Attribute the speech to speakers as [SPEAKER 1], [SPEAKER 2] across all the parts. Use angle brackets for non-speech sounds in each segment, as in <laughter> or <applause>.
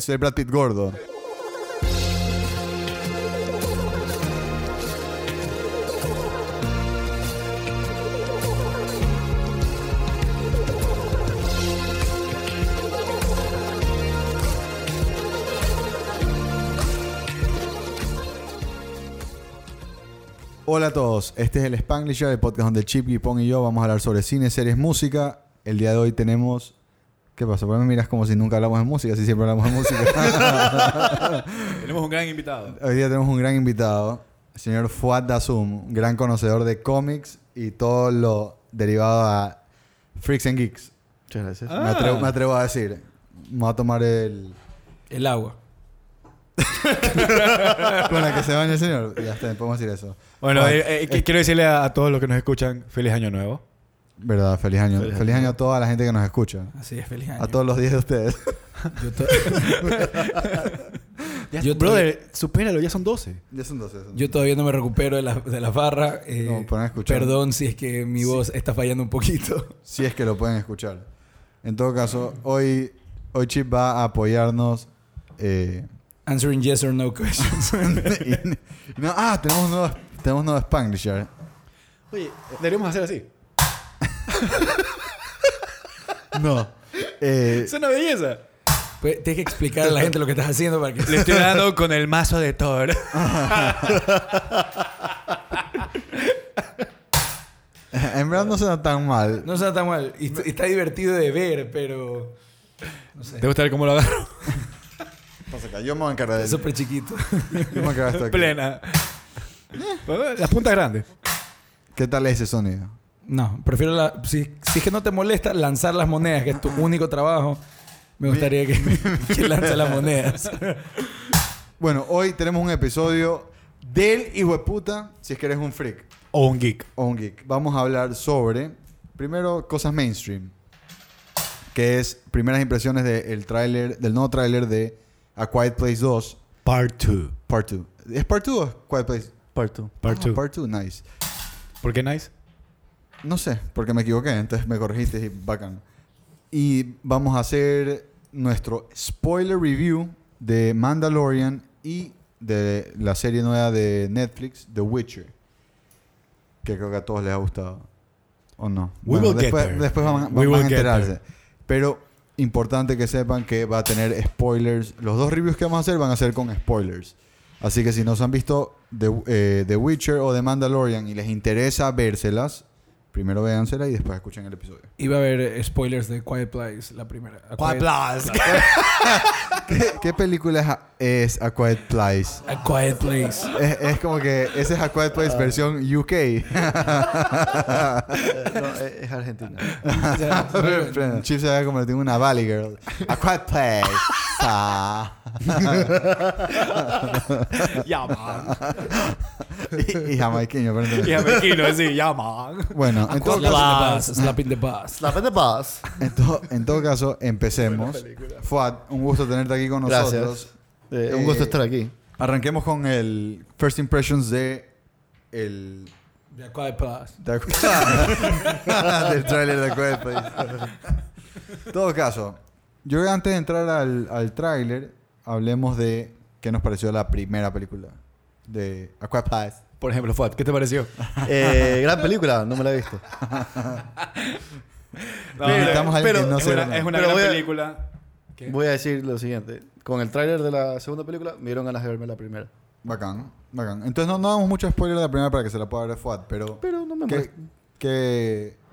[SPEAKER 1] soy Brad Pitt gordo. Hola a todos, este es el Spanglisher, el podcast donde Chip, Gipong y yo vamos a hablar sobre cine, series, música. El día de hoy tenemos... ¿Qué pasa? ¿Por qué me miras como si nunca hablamos de música? Si siempre hablamos de música. <laughs>
[SPEAKER 2] Tenemos un gran invitado.
[SPEAKER 1] hoy día tenemos un gran invitado, el señor Fuad Dasum, gran conocedor de cómics y todo lo derivado a Freaks and Geeks.
[SPEAKER 3] Muchas gracias.
[SPEAKER 1] Me, atrevo, me atrevo a decir. Me voy a tomar el...
[SPEAKER 4] El agua. <laughs>
[SPEAKER 1] Con la que se baña el señor. Ya está, podemos decir eso.
[SPEAKER 2] Bueno, eh, eh, quiero decirle a, a todos los que nos escuchan, feliz año nuevo.
[SPEAKER 1] Verdad, feliz año.
[SPEAKER 3] Feliz
[SPEAKER 1] Feliz,
[SPEAKER 3] año.
[SPEAKER 1] año a toda la gente que nos escucha.
[SPEAKER 4] Así es, feliz año.
[SPEAKER 1] A todos los 10 de ustedes.
[SPEAKER 4] Yo to- <laughs>
[SPEAKER 2] Ya,
[SPEAKER 4] Yo
[SPEAKER 2] brother, supéralo, ya son 12.
[SPEAKER 1] ya son 12. son
[SPEAKER 4] yo todavía no me recupero de la, de la barra. eh,
[SPEAKER 1] No, pueden escuchar.
[SPEAKER 4] perdón si es que mi voz está fallando un poquito. <laughs>
[SPEAKER 1] Si es que lo pueden escuchar. En todo caso, hoy, hoy Chip va a apoyarnos. eh,
[SPEAKER 4] Answering yes or no questions. <laughs>
[SPEAKER 1] y- no, ah, tenemos un nuevo, tenemos nuevo Spanglisher.
[SPEAKER 2] Oye, deberíamos hacer así. <laughs>
[SPEAKER 1] No. Eh,
[SPEAKER 2] Es una belleza.
[SPEAKER 4] Pues, tienes que explicar a la gente lo que estás haciendo para que...
[SPEAKER 2] Le estoy <laughs> dando con el mazo de Thor. <laughs>
[SPEAKER 1] en verdad no suena tan mal.
[SPEAKER 4] No suena tan mal. Y est- está divertido de ver, pero... No sé.
[SPEAKER 2] ¿Te gusta ver cómo lo agarro?
[SPEAKER 1] Pasa acá, Yo me voy a encargar de
[SPEAKER 4] Es súper chiquito.
[SPEAKER 1] Yo me voy a encargar de esto aquí.
[SPEAKER 2] Plena. Las puntas grandes.
[SPEAKER 1] ¿Qué tal es ese sonido?
[SPEAKER 4] No, prefiero la... Si, si es que no te molesta lanzar las monedas, que es tu único trabajo, me gustaría que, <laughs> que lances las monedas.
[SPEAKER 1] Bueno, hoy tenemos un episodio del hijo de puta, si es que eres un freak
[SPEAKER 2] O un geek.
[SPEAKER 1] o un geek. Vamos a hablar sobre, primero, cosas mainstream. Que es primeras impresiones del tráiler, del nuevo tráiler de A Quiet Place 2,
[SPEAKER 2] Part 2.
[SPEAKER 1] Part 2. ¿Es Part 2 o Quiet Place?
[SPEAKER 3] Part two.
[SPEAKER 2] Part
[SPEAKER 1] Ah,
[SPEAKER 2] 2.
[SPEAKER 1] Part 2, nice.
[SPEAKER 2] ¿Por qué nice?
[SPEAKER 1] No sé, porque me equivoqué, entonces me corregiste y bacán. Y vamos a hacer nuestro spoiler review de Mandalorian y de la serie nueva de Netflix, The Witcher. Que creo que a todos les ha gustado. ¿O no?
[SPEAKER 2] We will get
[SPEAKER 1] después,
[SPEAKER 2] there.
[SPEAKER 1] después van,
[SPEAKER 2] We
[SPEAKER 1] van
[SPEAKER 2] will
[SPEAKER 1] a
[SPEAKER 2] get
[SPEAKER 1] enterarse.
[SPEAKER 2] there.
[SPEAKER 1] Pero importante que sepan que va a tener spoilers. Los dos reviews que vamos a hacer van a ser con spoilers. Así que si no se han visto The, eh, The Witcher o The Mandalorian y les interesa vérselas, primero véansela y después escuchen el episodio.
[SPEAKER 4] Iba a haber spoilers de Quiet Place, la primera. A
[SPEAKER 2] Plus. <laughs>
[SPEAKER 1] ¿Qué, qué película es a, es A Quiet Place?
[SPEAKER 4] A Quiet Place.
[SPEAKER 1] Es, es como que ese es A Quiet Place versión UK.
[SPEAKER 3] no, es, Argentina. <laughs> <laughs>
[SPEAKER 1] Chip se va a convertir en una Valley Girl. A Quiet Place. Ah. <laughs>
[SPEAKER 2] Ya, man.
[SPEAKER 1] y, y jamaiqueño, pero
[SPEAKER 2] Y americano, sí, ya, man.
[SPEAKER 1] Bueno, en todo, caso,
[SPEAKER 4] bus, slap in the bus.
[SPEAKER 3] Slap in the bus.
[SPEAKER 1] en, to- en todo caso, empecemos. Fuad, un gusto tenerte aquí con
[SPEAKER 3] Gracias.
[SPEAKER 1] nosotros.
[SPEAKER 3] Eh, un gusto
[SPEAKER 1] Eh,
[SPEAKER 3] estar aquí.
[SPEAKER 1] Arranquemos con el First Impressions de el
[SPEAKER 4] De A Quiet Place.
[SPEAKER 1] de- <laughs> del trailer de Place. <laughs> En todo caso, yo que antes de entrar al, al tráiler, hablemos de qué nos pareció la primera película de A Quiet Place.
[SPEAKER 2] Por ejemplo, Fuad, ¿qué te pareció? <laughs>
[SPEAKER 3] Eh, gran película, no me la he visto. <laughs>
[SPEAKER 2] No,
[SPEAKER 1] alguien
[SPEAKER 2] pero
[SPEAKER 1] que no
[SPEAKER 2] es una, es una
[SPEAKER 3] Pero
[SPEAKER 2] gran
[SPEAKER 3] voy a-
[SPEAKER 2] película. ¿Qué?
[SPEAKER 3] Voy a decir lo siguiente. Con el tráiler de la segunda película, me dieron ganas de verme la primera.
[SPEAKER 1] Bacán, bacán. Entonces no, no damos mucho spoiler de la primera para que se la pueda ver Fuad, pero
[SPEAKER 3] Pero no me
[SPEAKER 1] ¿qué,
[SPEAKER 3] molesta.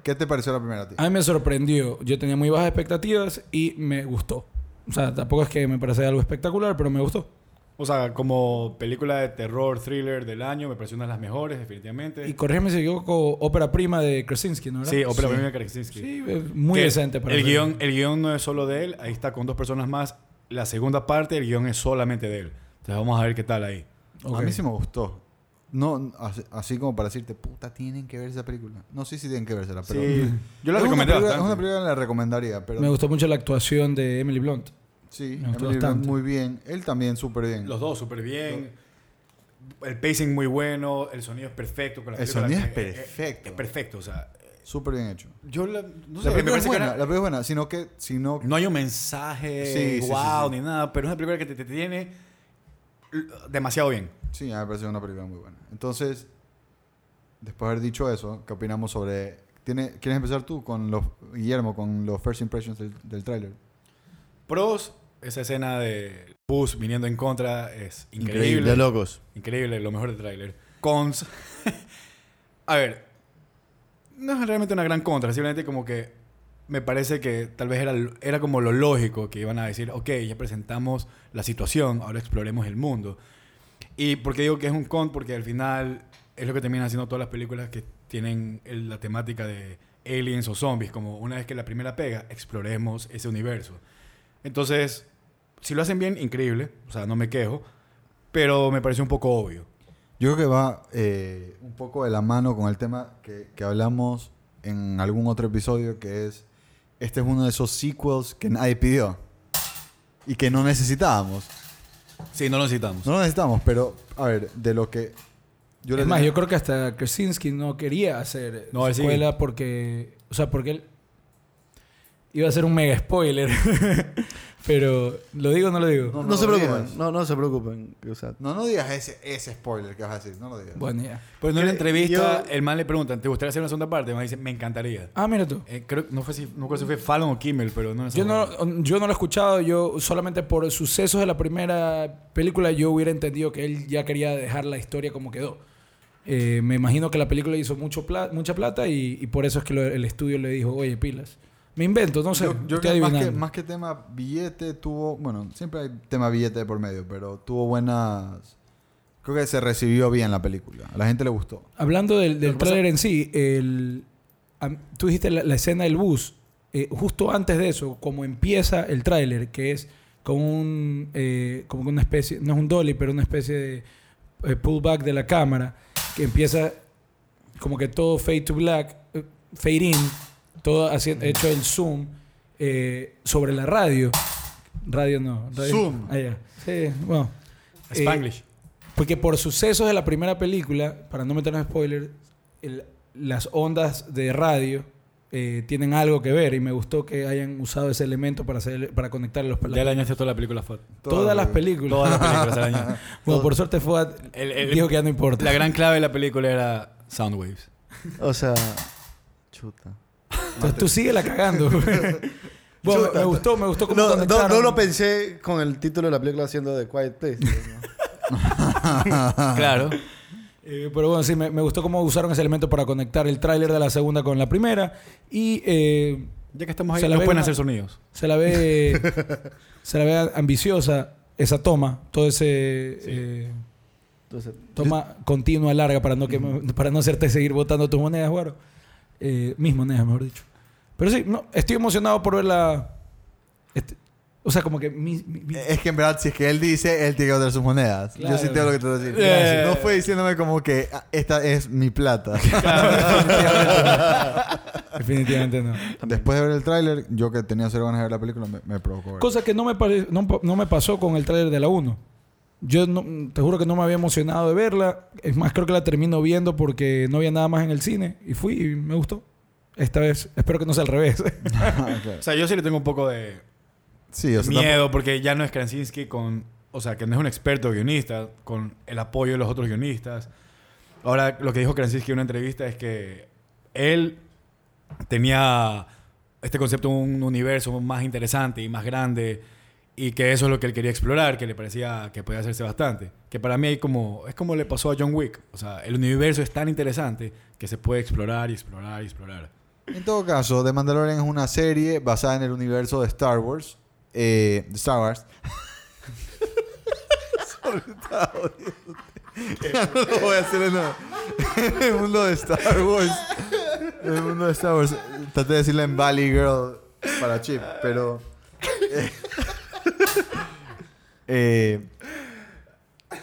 [SPEAKER 1] Qué, te pareció la primera a ti?
[SPEAKER 4] A mí me sorprendió. Yo tenía muy bajas expectativas y me gustó. O sea, tampoco es que me parece algo espectacular, pero me gustó.
[SPEAKER 2] O sea, como película de terror, thriller del año, me pareció una de las mejores, definitivamente.
[SPEAKER 4] Y corrígeme si me equivoco, ópera prima de Krasinski, ¿no?
[SPEAKER 2] sí, ópera
[SPEAKER 1] Sí.
[SPEAKER 2] prima de Krasinski.
[SPEAKER 4] Sí, muy
[SPEAKER 2] Que
[SPEAKER 4] decente para
[SPEAKER 2] el guion, el guion no es solo de él, ahí está con dos personas más. La segunda parte, el guion es solamente de él. Entonces vamos a ver qué tal ahí.
[SPEAKER 4] Ok.
[SPEAKER 1] A mí sí me gustó. No, así, así como para decirte, puta, tienen que ver esa película. No sé si tienen que vérsela, pero...
[SPEAKER 2] Sí, yo la
[SPEAKER 1] es una
[SPEAKER 2] recomendé
[SPEAKER 1] película-
[SPEAKER 2] bastante.
[SPEAKER 1] Es una película que la recomendaría, pero...
[SPEAKER 4] Me gustó mucho la actuación de Emily Blunt.
[SPEAKER 1] Sí,
[SPEAKER 4] me gustó
[SPEAKER 1] Emily Blunt
[SPEAKER 4] bastante.
[SPEAKER 1] muy bien. Él también súper bien.
[SPEAKER 2] Los dos súper bien. El pacing muy bueno, el sonido es perfecto. con la
[SPEAKER 1] El sonido es
[SPEAKER 2] Eh, eh,
[SPEAKER 1] perfecto.
[SPEAKER 2] Es perfecto, o sea,
[SPEAKER 1] Súper bien hecho.
[SPEAKER 2] Yo la, no sé,
[SPEAKER 1] la película es buena,
[SPEAKER 2] era-
[SPEAKER 1] la película es buena, sino que... Sino,
[SPEAKER 2] no hay un mensaje
[SPEAKER 1] Sí,
[SPEAKER 2] wow
[SPEAKER 1] sí, sí.
[SPEAKER 2] ni nada, pero es una película que te, te tiene demasiado bien.
[SPEAKER 1] Sí, me pareció una película muy buena. Entonces, después de haber dicho eso, ¿qué opinamos sobre... ¿Tiene, ¿Quieres empezar tú, con los, Guillermo, con los first impressions del, del tráiler?
[SPEAKER 2] Pros, esa escena de Bus viniendo en contra es
[SPEAKER 3] Increíble.
[SPEAKER 2] increíble.
[SPEAKER 3] De locos.
[SPEAKER 2] Increíble, lo mejor del tráiler. Cons. <laughs> a ver, no es realmente una gran contra, simplemente como que me parece que tal vez era, era como lo lógico que iban a decir, ok, ya presentamos la situación, ahora exploremos el mundo. ¿Y por qué digo que es un con? Porque al final es lo que terminan haciendo todas las películas que tienen la temática de aliens o zombies, como una vez que la primera pega, exploremos ese universo. Entonces, si lo hacen bien, increíble, o sea, no me quejo, pero me pareció un poco obvio.
[SPEAKER 1] Yo creo que va eh, un poco de la mano con el tema que, que hablamos en algún otro episodio, que es, este es uno de esos sequels que nadie pidió y que no necesitábamos.
[SPEAKER 2] Sí, no lo necesitamos.
[SPEAKER 1] No lo necesitamos, pero, a ver, de lo que... Yo
[SPEAKER 4] es más,
[SPEAKER 1] tenía-
[SPEAKER 4] yo creo que hasta Krasinski no quería hacer
[SPEAKER 2] No, él sí.
[SPEAKER 4] secuela porque... O sea, porque él... Iba a ser un mega spoiler. <laughs> Pero, ¿lo digo o no lo digo?
[SPEAKER 1] No,
[SPEAKER 3] No,
[SPEAKER 1] no
[SPEAKER 3] se preocupen.
[SPEAKER 1] digas.
[SPEAKER 3] No, no se preocupen. O sea,
[SPEAKER 1] No, no digas ese, ese spoiler que vas a decir, no lo digas.
[SPEAKER 4] Bueno, ya.
[SPEAKER 2] Pues en una entrevista,
[SPEAKER 3] yo-
[SPEAKER 2] el man le preguntan, ¿te gustaría hacer una segunda parte? El man dice, me encantaría.
[SPEAKER 4] Ah, mira tú.
[SPEAKER 2] Eh, creo, no, fue si, no recuerdo si fue Fallon o Kimmel, pero no es
[SPEAKER 4] Yo no, yo no lo he escuchado, yo solamente por sucesos de la primera película yo hubiera entendido que él ya quería dejar la historia como quedó. Eh, me imagino que la película hizo mucho pla- mucha plata y, y por eso es que lo- el estudio le dijo, oye, pilas. Me invento, no sé.
[SPEAKER 1] yo, creo más, que más que tema billete tuvo... Bueno, siempre hay tema billete por medio, pero tuvo buenas... Creo que se recibió bien la película. A la gente le gustó.
[SPEAKER 4] Hablando del, del trailer en sí, el, tú dijiste la, la escena del bus. eh, justo antes de eso, como empieza el tráiler, que es como un eh, como una especie, no es un dolly, pero una especie de eh, pullback de la cámara, que empieza como que todo fade to black, eh, fade in, todo haciendo, hecho el zoom eh, sobre la radio. Radio no. radio-
[SPEAKER 1] Zoom.
[SPEAKER 4] Ah, ya. Sí, bueno. Eh,
[SPEAKER 2] Spanglish.
[SPEAKER 4] porque por sucesos de la primera película, para no meternos en spoilers, el- las ondas de radio eh, tienen algo que ver y me gustó que hayan usado ese elemento para hacer para conectar los
[SPEAKER 2] ya le añadiste toda la película FUD.
[SPEAKER 4] todas las películas.
[SPEAKER 2] Todas las películas se. <laughs>
[SPEAKER 4] Bueno, por suerte fue
[SPEAKER 2] El- el-
[SPEAKER 4] dijo que ya no importa.
[SPEAKER 2] La gran clave de la película era Soundwaves.
[SPEAKER 3] o sea, chuta.
[SPEAKER 4] Entonces tú sigue la cagando. <laughs> bueno, me, me gustó, me gustó cómo
[SPEAKER 3] No, no,
[SPEAKER 4] conectaron.
[SPEAKER 3] no lo pensé con el título de la película haciendo The Quiet Place. ¿no? <laughs>
[SPEAKER 2] claro.
[SPEAKER 4] Eh, pero bueno, sí, me, me gustó cómo usaron ese elemento para conectar el tráiler de la segunda con la primera y eh,
[SPEAKER 2] Ya que estamos ahí,
[SPEAKER 4] Se la
[SPEAKER 2] pueden
[SPEAKER 4] una-
[SPEAKER 2] hacer sonidos.
[SPEAKER 4] se la ve <laughs> se la ve ambiciosa esa toma, todo ese eh,
[SPEAKER 3] Entonces,
[SPEAKER 4] toma continua larga para no que para no hacerte seguir botando tus monedas, Guaro. Eh, mis monedas, mejor dicho. Pero sí, no, estoy emocionado por verla. este, o sea, como que mi, mi- mi-
[SPEAKER 1] Es que en verdad, si es que él dice, él tiene que botar sus monedas.
[SPEAKER 4] Claro.
[SPEAKER 1] Yo sí tengo lo que te voy a decir.
[SPEAKER 2] Eh.
[SPEAKER 1] No fue diciéndome como que "Ah, esta es mi plata. <laughs>
[SPEAKER 4] definitivamente no.
[SPEAKER 1] Después de ver el tráiler, yo que tenía cero ganas de ver la película, me, me provocó ver.
[SPEAKER 4] Cosa que no me, pare- no, no me pasó con el tráiler de la 1. Yo no- te juro que no me había emocionado de verla. Es más, creo que la termino viendo porque no había nada más en el cine. Y fui y me gustó. Esta vez, espero que no sea al revés. <laughs> <laughs>
[SPEAKER 1] Ah, claro.
[SPEAKER 2] O sea, yo sí le tengo un poco de
[SPEAKER 1] Sí, o sea,
[SPEAKER 2] miedo porque ya no es Krasinski con... O sea, que no es un experto guionista, con el apoyo de los otros guionistas. Ahora, lo que dijo Krasinski en una entrevista es que él tenía este concepto de un universo más interesante y más grande y que eso es lo que él quería explorar, que le parecía que podía hacerse bastante. Que para mí hay como, es como le pasó a John Wick. O sea, el universo es tan interesante que se puede explorar y explorar y explorar.
[SPEAKER 1] En todo caso, The Mandalorian es una serie basada en el universo de Star Wars. Eh, de Star Wars. Ya <laughs> no lo voy a hacer en <laughs> en el mundo de Star Wars. El mundo de Star Wars. Traté de decirle en Valley Girl para Chip, pero. eh, <laughs> eh,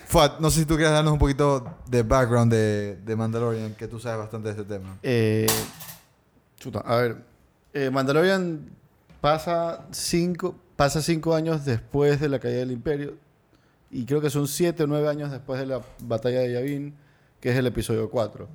[SPEAKER 1] Fuad, no sé si tú quieres darnos un poquito de background de, de Mandalorian, que tú sabes bastante de este tema.
[SPEAKER 3] Eh, chuta, a ver. eh, Mandalorian pasa cinco, pasa cinco años después de la caída del Imperio. Y creo que son siete o nueve años después de la batalla de Yavin, que es el episodio 4.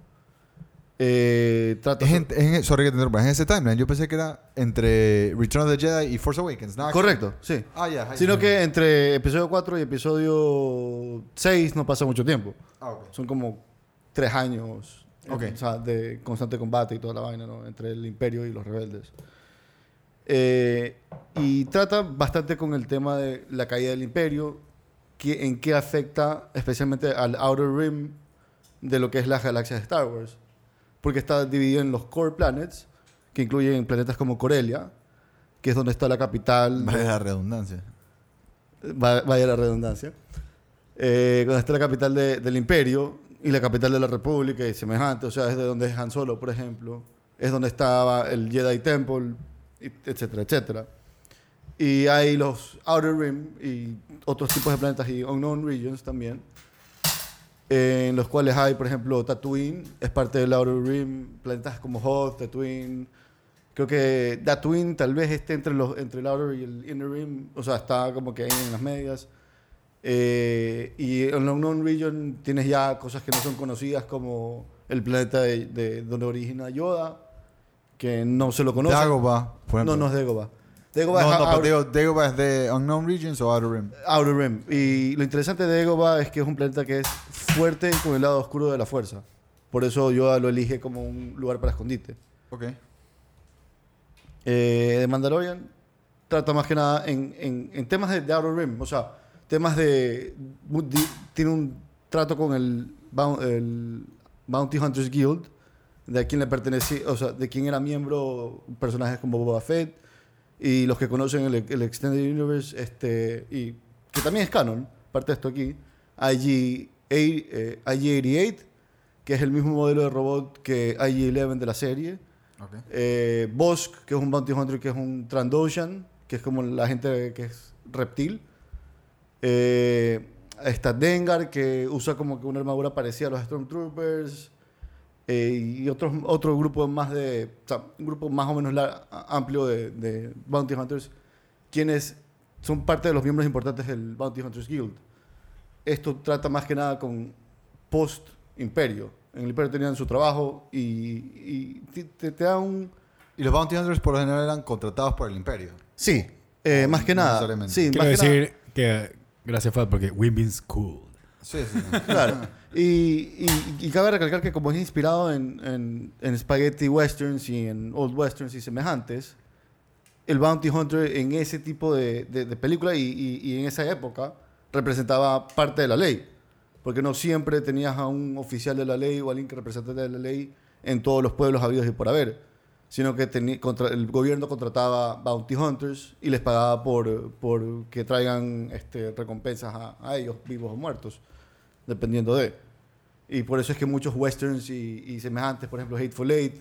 [SPEAKER 3] Eh, trata
[SPEAKER 1] Es en, es sorry que te interrumpa, es en ese timeline. Yo pensé que era entre Return of the Jedi y Force Awakens. Nada que-
[SPEAKER 3] Correcto, sí.
[SPEAKER 1] Ah, ya. ahí
[SPEAKER 3] Sino
[SPEAKER 1] sí.
[SPEAKER 3] que entre episodio 4 y episodio 6 no pasa mucho tiempo.
[SPEAKER 1] Ah, ok.
[SPEAKER 3] Son como tres años eh,
[SPEAKER 1] Ok.
[SPEAKER 3] o sea, de constante combate y toda la vaina, ¿no? Entre el imperio y los rebeldes. Eh, y trata bastante con el tema de la caída del imperio, que, en qué afecta especialmente al Outer Rim de lo que es la galaxia de Star Wars. Porque está dividido en los core planets, que incluyen planetas como Corelia, que es donde está la capital. de-
[SPEAKER 1] Vaya la redundancia.
[SPEAKER 3] Va- vaya la redundancia, eh, cuando está la capital de- del imperio y la capital de la república y semejante, o sea, es de donde es Han Solo, por ejemplo, es donde estaba el Jedi Temple, etcétera, etcétera. Y hay los Outer Rim y otros tipos de planetas y Unknown Regions también, en los cuales hay, por ejemplo, Tatooine, es parte del Outer Rim, planetas como Hoth, Tatooine, Creo que Tatooine tal vez esté entre, los, entre el Outer y el Inner Rim. O sea, está como que ahí en las medias. Eh, y en la Unknown Region tienes ya cosas que no son conocidas como el planeta de, de donde origina Yoda, que no se lo conoce.
[SPEAKER 1] Dagobah, por ejemplo.
[SPEAKER 3] No, no es Dagobah.
[SPEAKER 1] No,
[SPEAKER 3] Dagobah
[SPEAKER 1] no,
[SPEAKER 3] es
[SPEAKER 1] pero
[SPEAKER 3] Outer,
[SPEAKER 1] digo, Dagobah es de Unknown Regions o Outer Rim.
[SPEAKER 3] Outer Rim. Y lo interesante de Dagobah es que es un planeta que es fuerte con el lado oscuro de la fuerza. Por eso Yoda lo elige como un lugar para escondite.
[SPEAKER 1] Ok.
[SPEAKER 3] Eh, de Mandalorian trata más que nada en, en- en temas de, de Outer Rim, o sea, temas de... tiene un trato con el, el Bounty Hunters Guild, de a quién le pertenecía, o sea, de quién era miembro personajes como Boba Fett, y los que conocen el, el Extended Universe, este, y que también es canon, parte de esto aquí, IG, eh, IG-88, que es el mismo modelo de robot que IG-11 de la serie,
[SPEAKER 1] Ok.
[SPEAKER 3] eh, Bosk, que es un Bounty Hunter, que es un Trandoshan, que es como la gente que es reptil. Eh, está Dengar, que usa como que una armadura parecida a los Stormtroopers. Eh, y otros, otro grupo más de. O sea, un grupo más o menos la- amplio de, de Bounty Hunters, quienes son parte de los miembros importantes del Bounty Hunters Guild. Esto trata más que nada con post-imperio. En el imperio tenían su trabajo y, y te, te- te da un...
[SPEAKER 1] Y los Bounty Hunters por lo general eran contratados por el Imperio.
[SPEAKER 3] Sí, eh, más que
[SPEAKER 1] No
[SPEAKER 3] nada. Sí,
[SPEAKER 2] Quiero
[SPEAKER 3] más que
[SPEAKER 2] decir que gracias Fat porque Women's Cool.
[SPEAKER 1] Sí, sí. <laughs>
[SPEAKER 3] claro. Y, cabe recalcar que como es inspirado en, en, spaghetti westerns y en old westerns y semejantes, el Bounty Hunter en ese tipo de, de, película y, en esa época representaba parte de la ley. Porque no siempre tenías a un oficial de la ley o alguien que representante de la ley en todos los pueblos habidos y por haber. Sino que teni- contra, el gobierno contrataba bounty hunters y les pagaba por, por que traigan este, recompensas a, a ellos, vivos o muertos, dependiendo de. Y por eso es que muchos westerns y, y semejantes, por ejemplo Hateful Eight,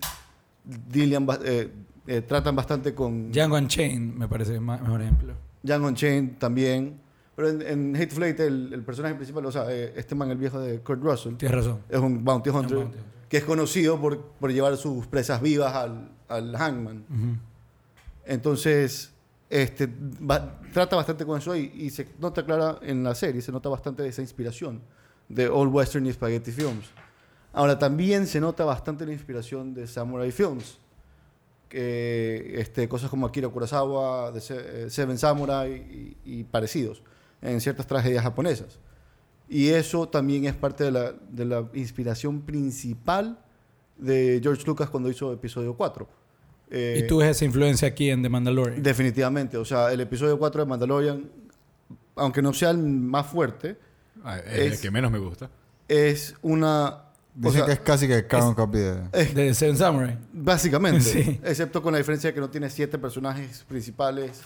[SPEAKER 3] ba- eh, eh, tratan bastante con
[SPEAKER 4] Django Unchained me parece el ma- mejor ejemplo.
[SPEAKER 3] Django Unchained también. Pero en, en Hateful Eight, el, el personaje principal, o sea, eh, este man, el viejo de Kurt Russell,
[SPEAKER 4] Tienes razón.
[SPEAKER 3] es un bounty hunter
[SPEAKER 4] Un bounty hunter.
[SPEAKER 3] Que es conocido por, por llevar sus presas vivas al, al hangman. Entonces, este, va- trata bastante con eso y, y se nota clara en la serie, se nota bastante esa inspiración de Old Western y Spaghetti Films. Ahora, también se nota bastante la inspiración de Samurai Films. Que, este, cosas como Akira Kurosawa, de eh, Seven Samurai y, y parecidos en ciertas tragedias japonesas. Y eso también es parte de la, de la inspiración principal de George Lucas cuando hizo episodio 4. Eh,
[SPEAKER 4] y tú ves esa influencia aquí en The Mandalorian.
[SPEAKER 3] Definitivamente. O sea, el episodio 4 de Mandalorian, aunque no sea el más fuerte,
[SPEAKER 2] Ah, es,
[SPEAKER 3] Es-
[SPEAKER 2] el que menos me gusta.
[SPEAKER 3] es una... o
[SPEAKER 1] Dicen
[SPEAKER 3] sea,
[SPEAKER 1] que es casi que Caron Copy de...
[SPEAKER 3] es-
[SPEAKER 4] De Seven Samurai.
[SPEAKER 3] básicamente.
[SPEAKER 4] Sí.
[SPEAKER 3] Excepto con la diferencia de que no tiene siete personajes principales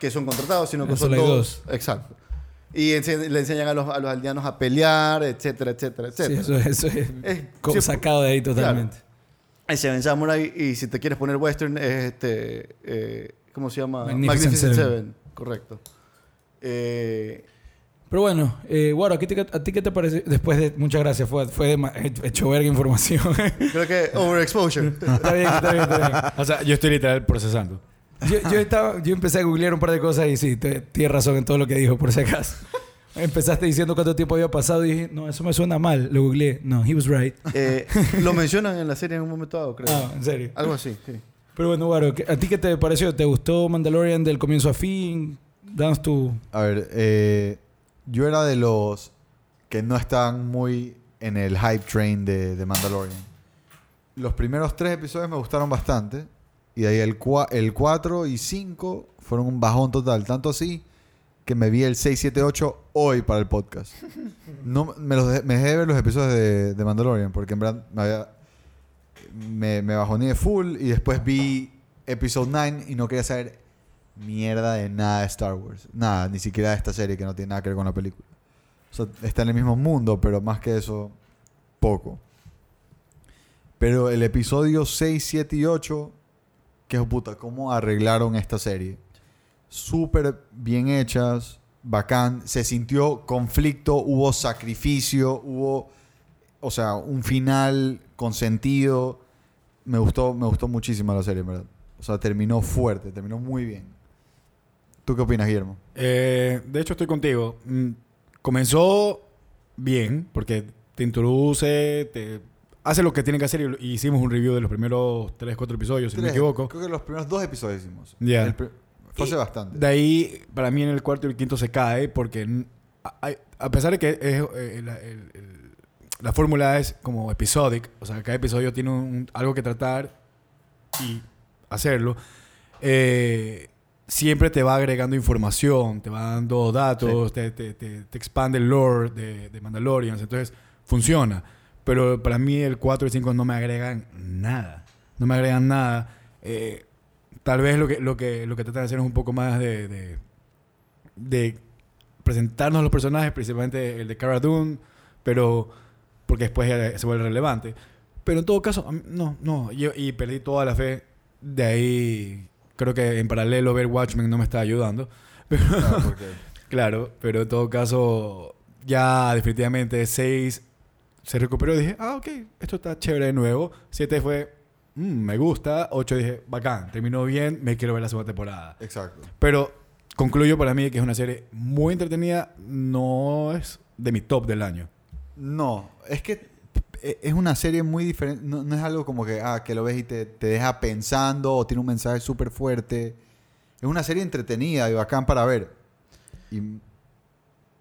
[SPEAKER 3] que son contratados, sino que
[SPEAKER 4] Solo
[SPEAKER 3] son
[SPEAKER 4] hay
[SPEAKER 3] dos. Exacto. Y ense- le enseñan a los, a los aldeanos a pelear, etcétera, etcétera,
[SPEAKER 4] Sí,
[SPEAKER 3] etcétera.
[SPEAKER 4] eso, eso es <laughs>
[SPEAKER 3] sí,
[SPEAKER 4] sacado de ahí totalmente.
[SPEAKER 3] Es Seven Samurai y si te quieres poner western es este... eh, ¿Cómo se llama?
[SPEAKER 4] Magnificent Seven.
[SPEAKER 3] Seven. Correcto. Eh,
[SPEAKER 4] Pero bueno, eh, Guaro, ¿a ti, te- ¿a ti qué te parece? Después de... Muchas gracias. Fue, fue de hecho verga información.
[SPEAKER 3] creo que overexposure. <laughs>
[SPEAKER 4] está bien, está bien, está bien. <laughs>
[SPEAKER 2] O sea, yo estoy literal procesando.
[SPEAKER 4] Yo, yo, estaba, yo empecé a googlear un par de cosas y sí, te- tienes razón en todo lo que dijo, por si acaso. <laughs> Empezaste diciendo cuánto tiempo había pasado y dije, no, eso me suena mal. Lo googleé. No, he was right.
[SPEAKER 3] Eh, lo <laughs> mencionan en la serie en un momento dado, creo.
[SPEAKER 4] Ah, en serio.
[SPEAKER 3] Algo así, sí.
[SPEAKER 4] Pero bueno, Guaro, ¿qué- ¿a ti qué te pareció? ¿Te gustó Mandalorian del comienzo a fin? Danos tu...
[SPEAKER 1] A ver, eh, yo era de los que no estaban muy en el hype train de, de Mandalorian. Los primeros tres episodios me gustaron bastante. Y de ahí el, 4 y 5 fueron un bajón total. Tanto así que me vi el 6, 7, 8 hoy para el podcast. <laughs> No, me, los dejé, me dejé de ver los episodios de, de Mandalorian porque en verdad me, había, me, me bajoné full y después vi Episode 9 y no quería saber mierda de nada de Star Wars. Nada, ni siquiera de esta serie que no tiene nada que ver con la película. O sea, está en el mismo mundo, pero más que eso, poco. Pero el episodio 6, 7 y 8, que puta, ¿cómo arreglaron esta serie? Súper bien hechas, bacán. Se sintió conflicto, hubo sacrificio, hubo, o sea, un final con sentido. Me gustó, me gustó muchísimo la serie, verdad. O sea, terminó fuerte, terminó muy bien. ¿Tú qué opinas, Guillermo?
[SPEAKER 2] Eh, de hecho, estoy contigo. Mm, Comenzó bien, porque te introduce, te hace lo que tiene que hacer. Y y hicimos un review de los primeros 3, 4 episodios, si no me equivoco.
[SPEAKER 1] Creo que los primeros dos episodios hicimos.
[SPEAKER 2] Ya.
[SPEAKER 1] Pri- Fue hace bastante.
[SPEAKER 2] De ahí, para mí, en el cuarto y el quinto se cae, porque a, a- pesar de que es, eh, la, el- el- la fórmula es como episodic, o sea, cada episodio tiene un- algo que tratar y hacerlo, eh, siempre te va agregando información, te va dando datos, te, te- te- te expande el lore de, de Mandalorians, entonces funciona. Pero para mí el 4 y 5 no me agregan nada. No me agregan nada. Eh, tal vez lo que, lo que, lo que tratan de hacer es un poco más de, de, de presentarnos los personajes, principalmente el de Cara Dune, pero porque después se vuelve relevante. Pero en todo caso, no, no, yo, y perdí toda la fe. De ahí, creo que en paralelo ver Watchmen no me está ayudando. <laughs>
[SPEAKER 1] Claro, porque-
[SPEAKER 2] Claro, pero en todo caso, ya definitivamente 6 se recuperó. Dije, ah, ok, esto está chévere de nuevo. 7 fue, "Mm, me gusta. 8 dije, bacán, terminó bien, me quiero ver la segunda temporada.
[SPEAKER 1] Exacto.
[SPEAKER 2] Pero concluyo para mí que es una serie muy entretenida, no es de mi top del año.
[SPEAKER 1] No, es que e- es una serie muy diferente. No, no es algo como que, ah, que lo ves y te, te deja pensando o tiene un mensaje súper fuerte. Es una serie entretenida y bacán para ver. Y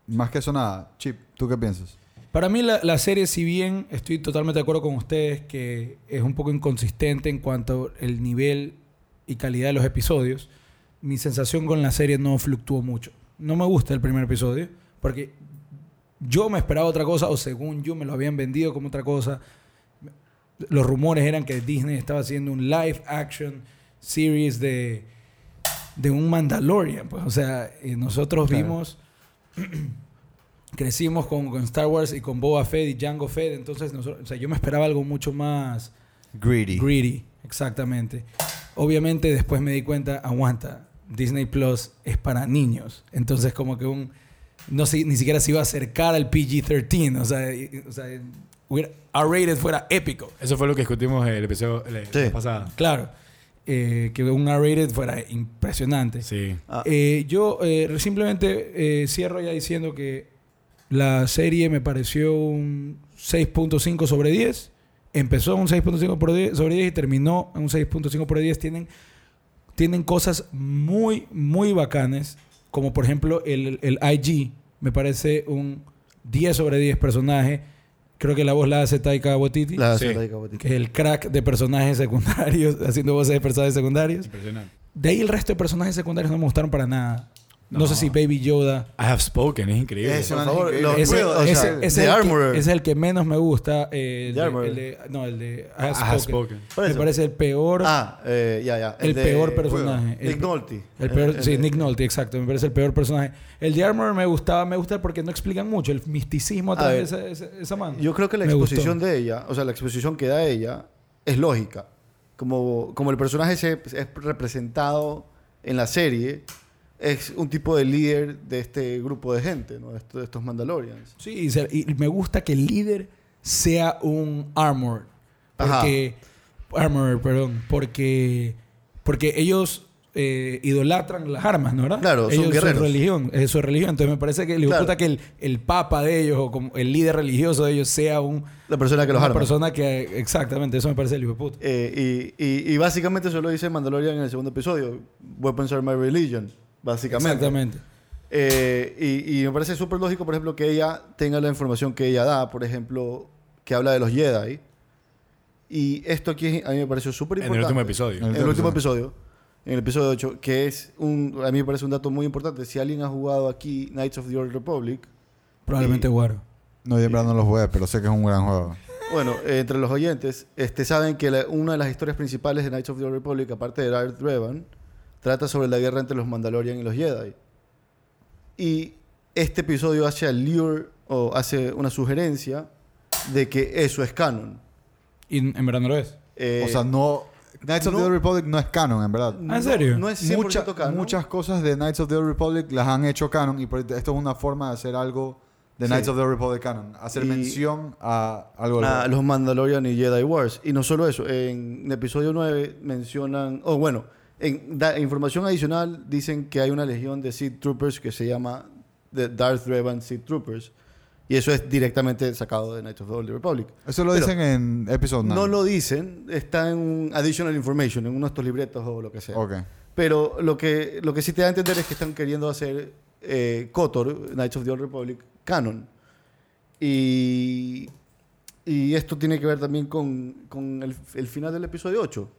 [SPEAKER 1] más que eso nada. Chip, ¿tú qué piensas?
[SPEAKER 4] Para mí la, la serie, si bien estoy totalmente de acuerdo con ustedes que es un poco inconsistente en cuanto al nivel y calidad de los episodios, mi sensación con la serie no fluctuó mucho. No me gusta el primer episodio porque yo me esperaba otra cosa o según yo me lo habían vendido como otra cosa. Los rumores eran que Disney estaba haciendo un live action series de, de un Mandalorian. Pues, o sea, eh, nosotros
[SPEAKER 1] Claro.
[SPEAKER 4] vimos crecimos con, con Star Wars y con Boba Fett y Django Fett, entonces nosotros- o sea, yo me esperaba algo mucho más
[SPEAKER 1] Greedy.
[SPEAKER 4] greedy, exactamente. Obviamente después me di cuenta, aguanta, Disney Plus es para niños, entonces como que un no sé, ni siquiera se iba a acercar al PG-13, o sea, y- o sea, hubiera- R-rated fuera épico.
[SPEAKER 2] Eso fue lo que discutimos en el episodio la
[SPEAKER 3] Sí.
[SPEAKER 2] pasada.
[SPEAKER 4] Claro, eh, que un R-rated fuera impresionante.
[SPEAKER 2] Sí.
[SPEAKER 3] Ah,
[SPEAKER 4] Eh, yo eh, simplemente eh, cierro ya diciendo que la serie me pareció un 6.5 sobre 10. Empezó un 6.5 por 10 sobre 10 y terminó en un 6.5 por 10. Tienen, tienen cosas muy, muy bacanes. Como por ejemplo el, el IG. Me parece un 10 sobre 10 personaje. Creo que la voz la hace Taika Waititi.
[SPEAKER 3] la
[SPEAKER 2] Sí.
[SPEAKER 3] hace Taika Waititi.
[SPEAKER 4] Que es el crack de personajes secundarios. <laughs> Haciendo voces de personajes secundarios.
[SPEAKER 2] Impresionante.
[SPEAKER 4] De ahí el resto de personajes secundarios no me gustaron para nada. No,
[SPEAKER 2] No.
[SPEAKER 4] sé si Baby Yoda.
[SPEAKER 2] I have spoken, es increíble.
[SPEAKER 3] Por
[SPEAKER 1] increíble.
[SPEAKER 4] Ese,
[SPEAKER 3] o sea,
[SPEAKER 4] ese es el que-
[SPEAKER 3] Armorer.
[SPEAKER 4] ese es el que menos me gusta. eh, el,
[SPEAKER 3] The
[SPEAKER 4] de,
[SPEAKER 3] Armorer.
[SPEAKER 4] el de- no, el de I
[SPEAKER 2] I
[SPEAKER 4] Have Spoken. Me parece el peor.
[SPEAKER 3] Ah, eh, ya, ya.
[SPEAKER 4] el
[SPEAKER 3] de-
[SPEAKER 4] peor personaje.
[SPEAKER 3] Nick Nolte.
[SPEAKER 4] el peor,
[SPEAKER 3] El-
[SPEAKER 4] sí,
[SPEAKER 3] el-
[SPEAKER 4] Nick Nolte, exacto. Me parece el peor personaje. El de Armor me gustaba, me gusta porque no explican mucho. El misticismo
[SPEAKER 3] A
[SPEAKER 4] atrás de
[SPEAKER 3] ver,
[SPEAKER 4] esa, esa, esa mano.
[SPEAKER 3] Yo creo que la
[SPEAKER 4] Me gustó.
[SPEAKER 3] exposición de ella, o sea, la exposición que da ella, es lógica. Como, como el personaje se, es representado en la serie, es un tipo de líder de este grupo de gente, ¿no? De estos, Mandalorians.
[SPEAKER 4] Sí, y, me gusta que el líder sea un Armor.
[SPEAKER 3] Ajá.
[SPEAKER 4] Porque. Armor, perdón. Porque. Porque ellos. eh, idolatran las armas, ¿no? ¿verdad?
[SPEAKER 3] Claro, son
[SPEAKER 4] ellos
[SPEAKER 3] guerreros.
[SPEAKER 4] su religión, es su religión. Entonces me parece que hijo
[SPEAKER 3] Claro.
[SPEAKER 4] puta que el, el papa de ellos o como el líder religioso de ellos sea un,
[SPEAKER 3] La persona que los arma.
[SPEAKER 4] persona que... Exactamente, eso me parece el hijo de puta.
[SPEAKER 3] Eh, y, y, y básicamente eso lo dice Mandalorian en el segundo episodio. Weapons are my religion. Básicamente.
[SPEAKER 4] Exactamente.
[SPEAKER 3] Eh, y, y me parece súper lógico, por ejemplo, que ella tenga la información que ella da, por ejemplo, que habla de los Jedi. Y esto aquí a mí me pareció súper
[SPEAKER 2] En
[SPEAKER 3] importante.
[SPEAKER 2] el último episodio.
[SPEAKER 3] En el último episodio. En el episodio 8, que es un. A mí me parece un dato muy importante. Si alguien ha jugado aquí Knights of the Old Republic,
[SPEAKER 4] Probablemente Guaro.
[SPEAKER 1] No, yo en verdad no lo jugué, pero sé que es un gran juego.
[SPEAKER 3] Bueno, eh, entre los oyentes, este, saben que la- una de las historias principales de Knights of the Old Republic, aparte de Darth Revan, trata sobre la guerra entre los Mandalorian y los Jedi. Y este episodio hace allure o hace una sugerencia de que eso es canon.
[SPEAKER 4] Y en verdad no lo es.
[SPEAKER 3] Eh,
[SPEAKER 1] o sea, no... Knights of
[SPEAKER 3] no-
[SPEAKER 1] the Old Republic no es canon, en verdad.
[SPEAKER 4] ¿Ah, en serio?
[SPEAKER 3] No es 100%
[SPEAKER 1] Mucha-
[SPEAKER 3] canon.
[SPEAKER 1] muchas cosas de Knights of the Old Republic las han hecho canon y por- esto es una forma de hacer algo de
[SPEAKER 3] Sí.
[SPEAKER 1] Knights of the Old Republic canon. Hacer
[SPEAKER 3] Y-
[SPEAKER 1] mención a algo
[SPEAKER 3] a los Mandalorian y Jedi Wars. Y no solo eso, en el episodio 9 mencionan, o bueno, en da- información adicional dicen que hay una legión de Sith Troopers que se llama The Darth Revan Sith Troopers. Y eso es directamente sacado de Knights of the Old Republic.
[SPEAKER 1] Eso lo
[SPEAKER 3] Pero-
[SPEAKER 1] dicen en Episode 9.
[SPEAKER 3] No lo dicen, está en additional information, en uno de estos libretos o lo que sea.
[SPEAKER 1] Ok.
[SPEAKER 3] Pero lo que, lo que sí te da a entender es que están queriendo hacer eh, KOTOR, Knights of the Old Republic, canon. Y, y esto tiene que ver también con, con el, el final del episodio 8.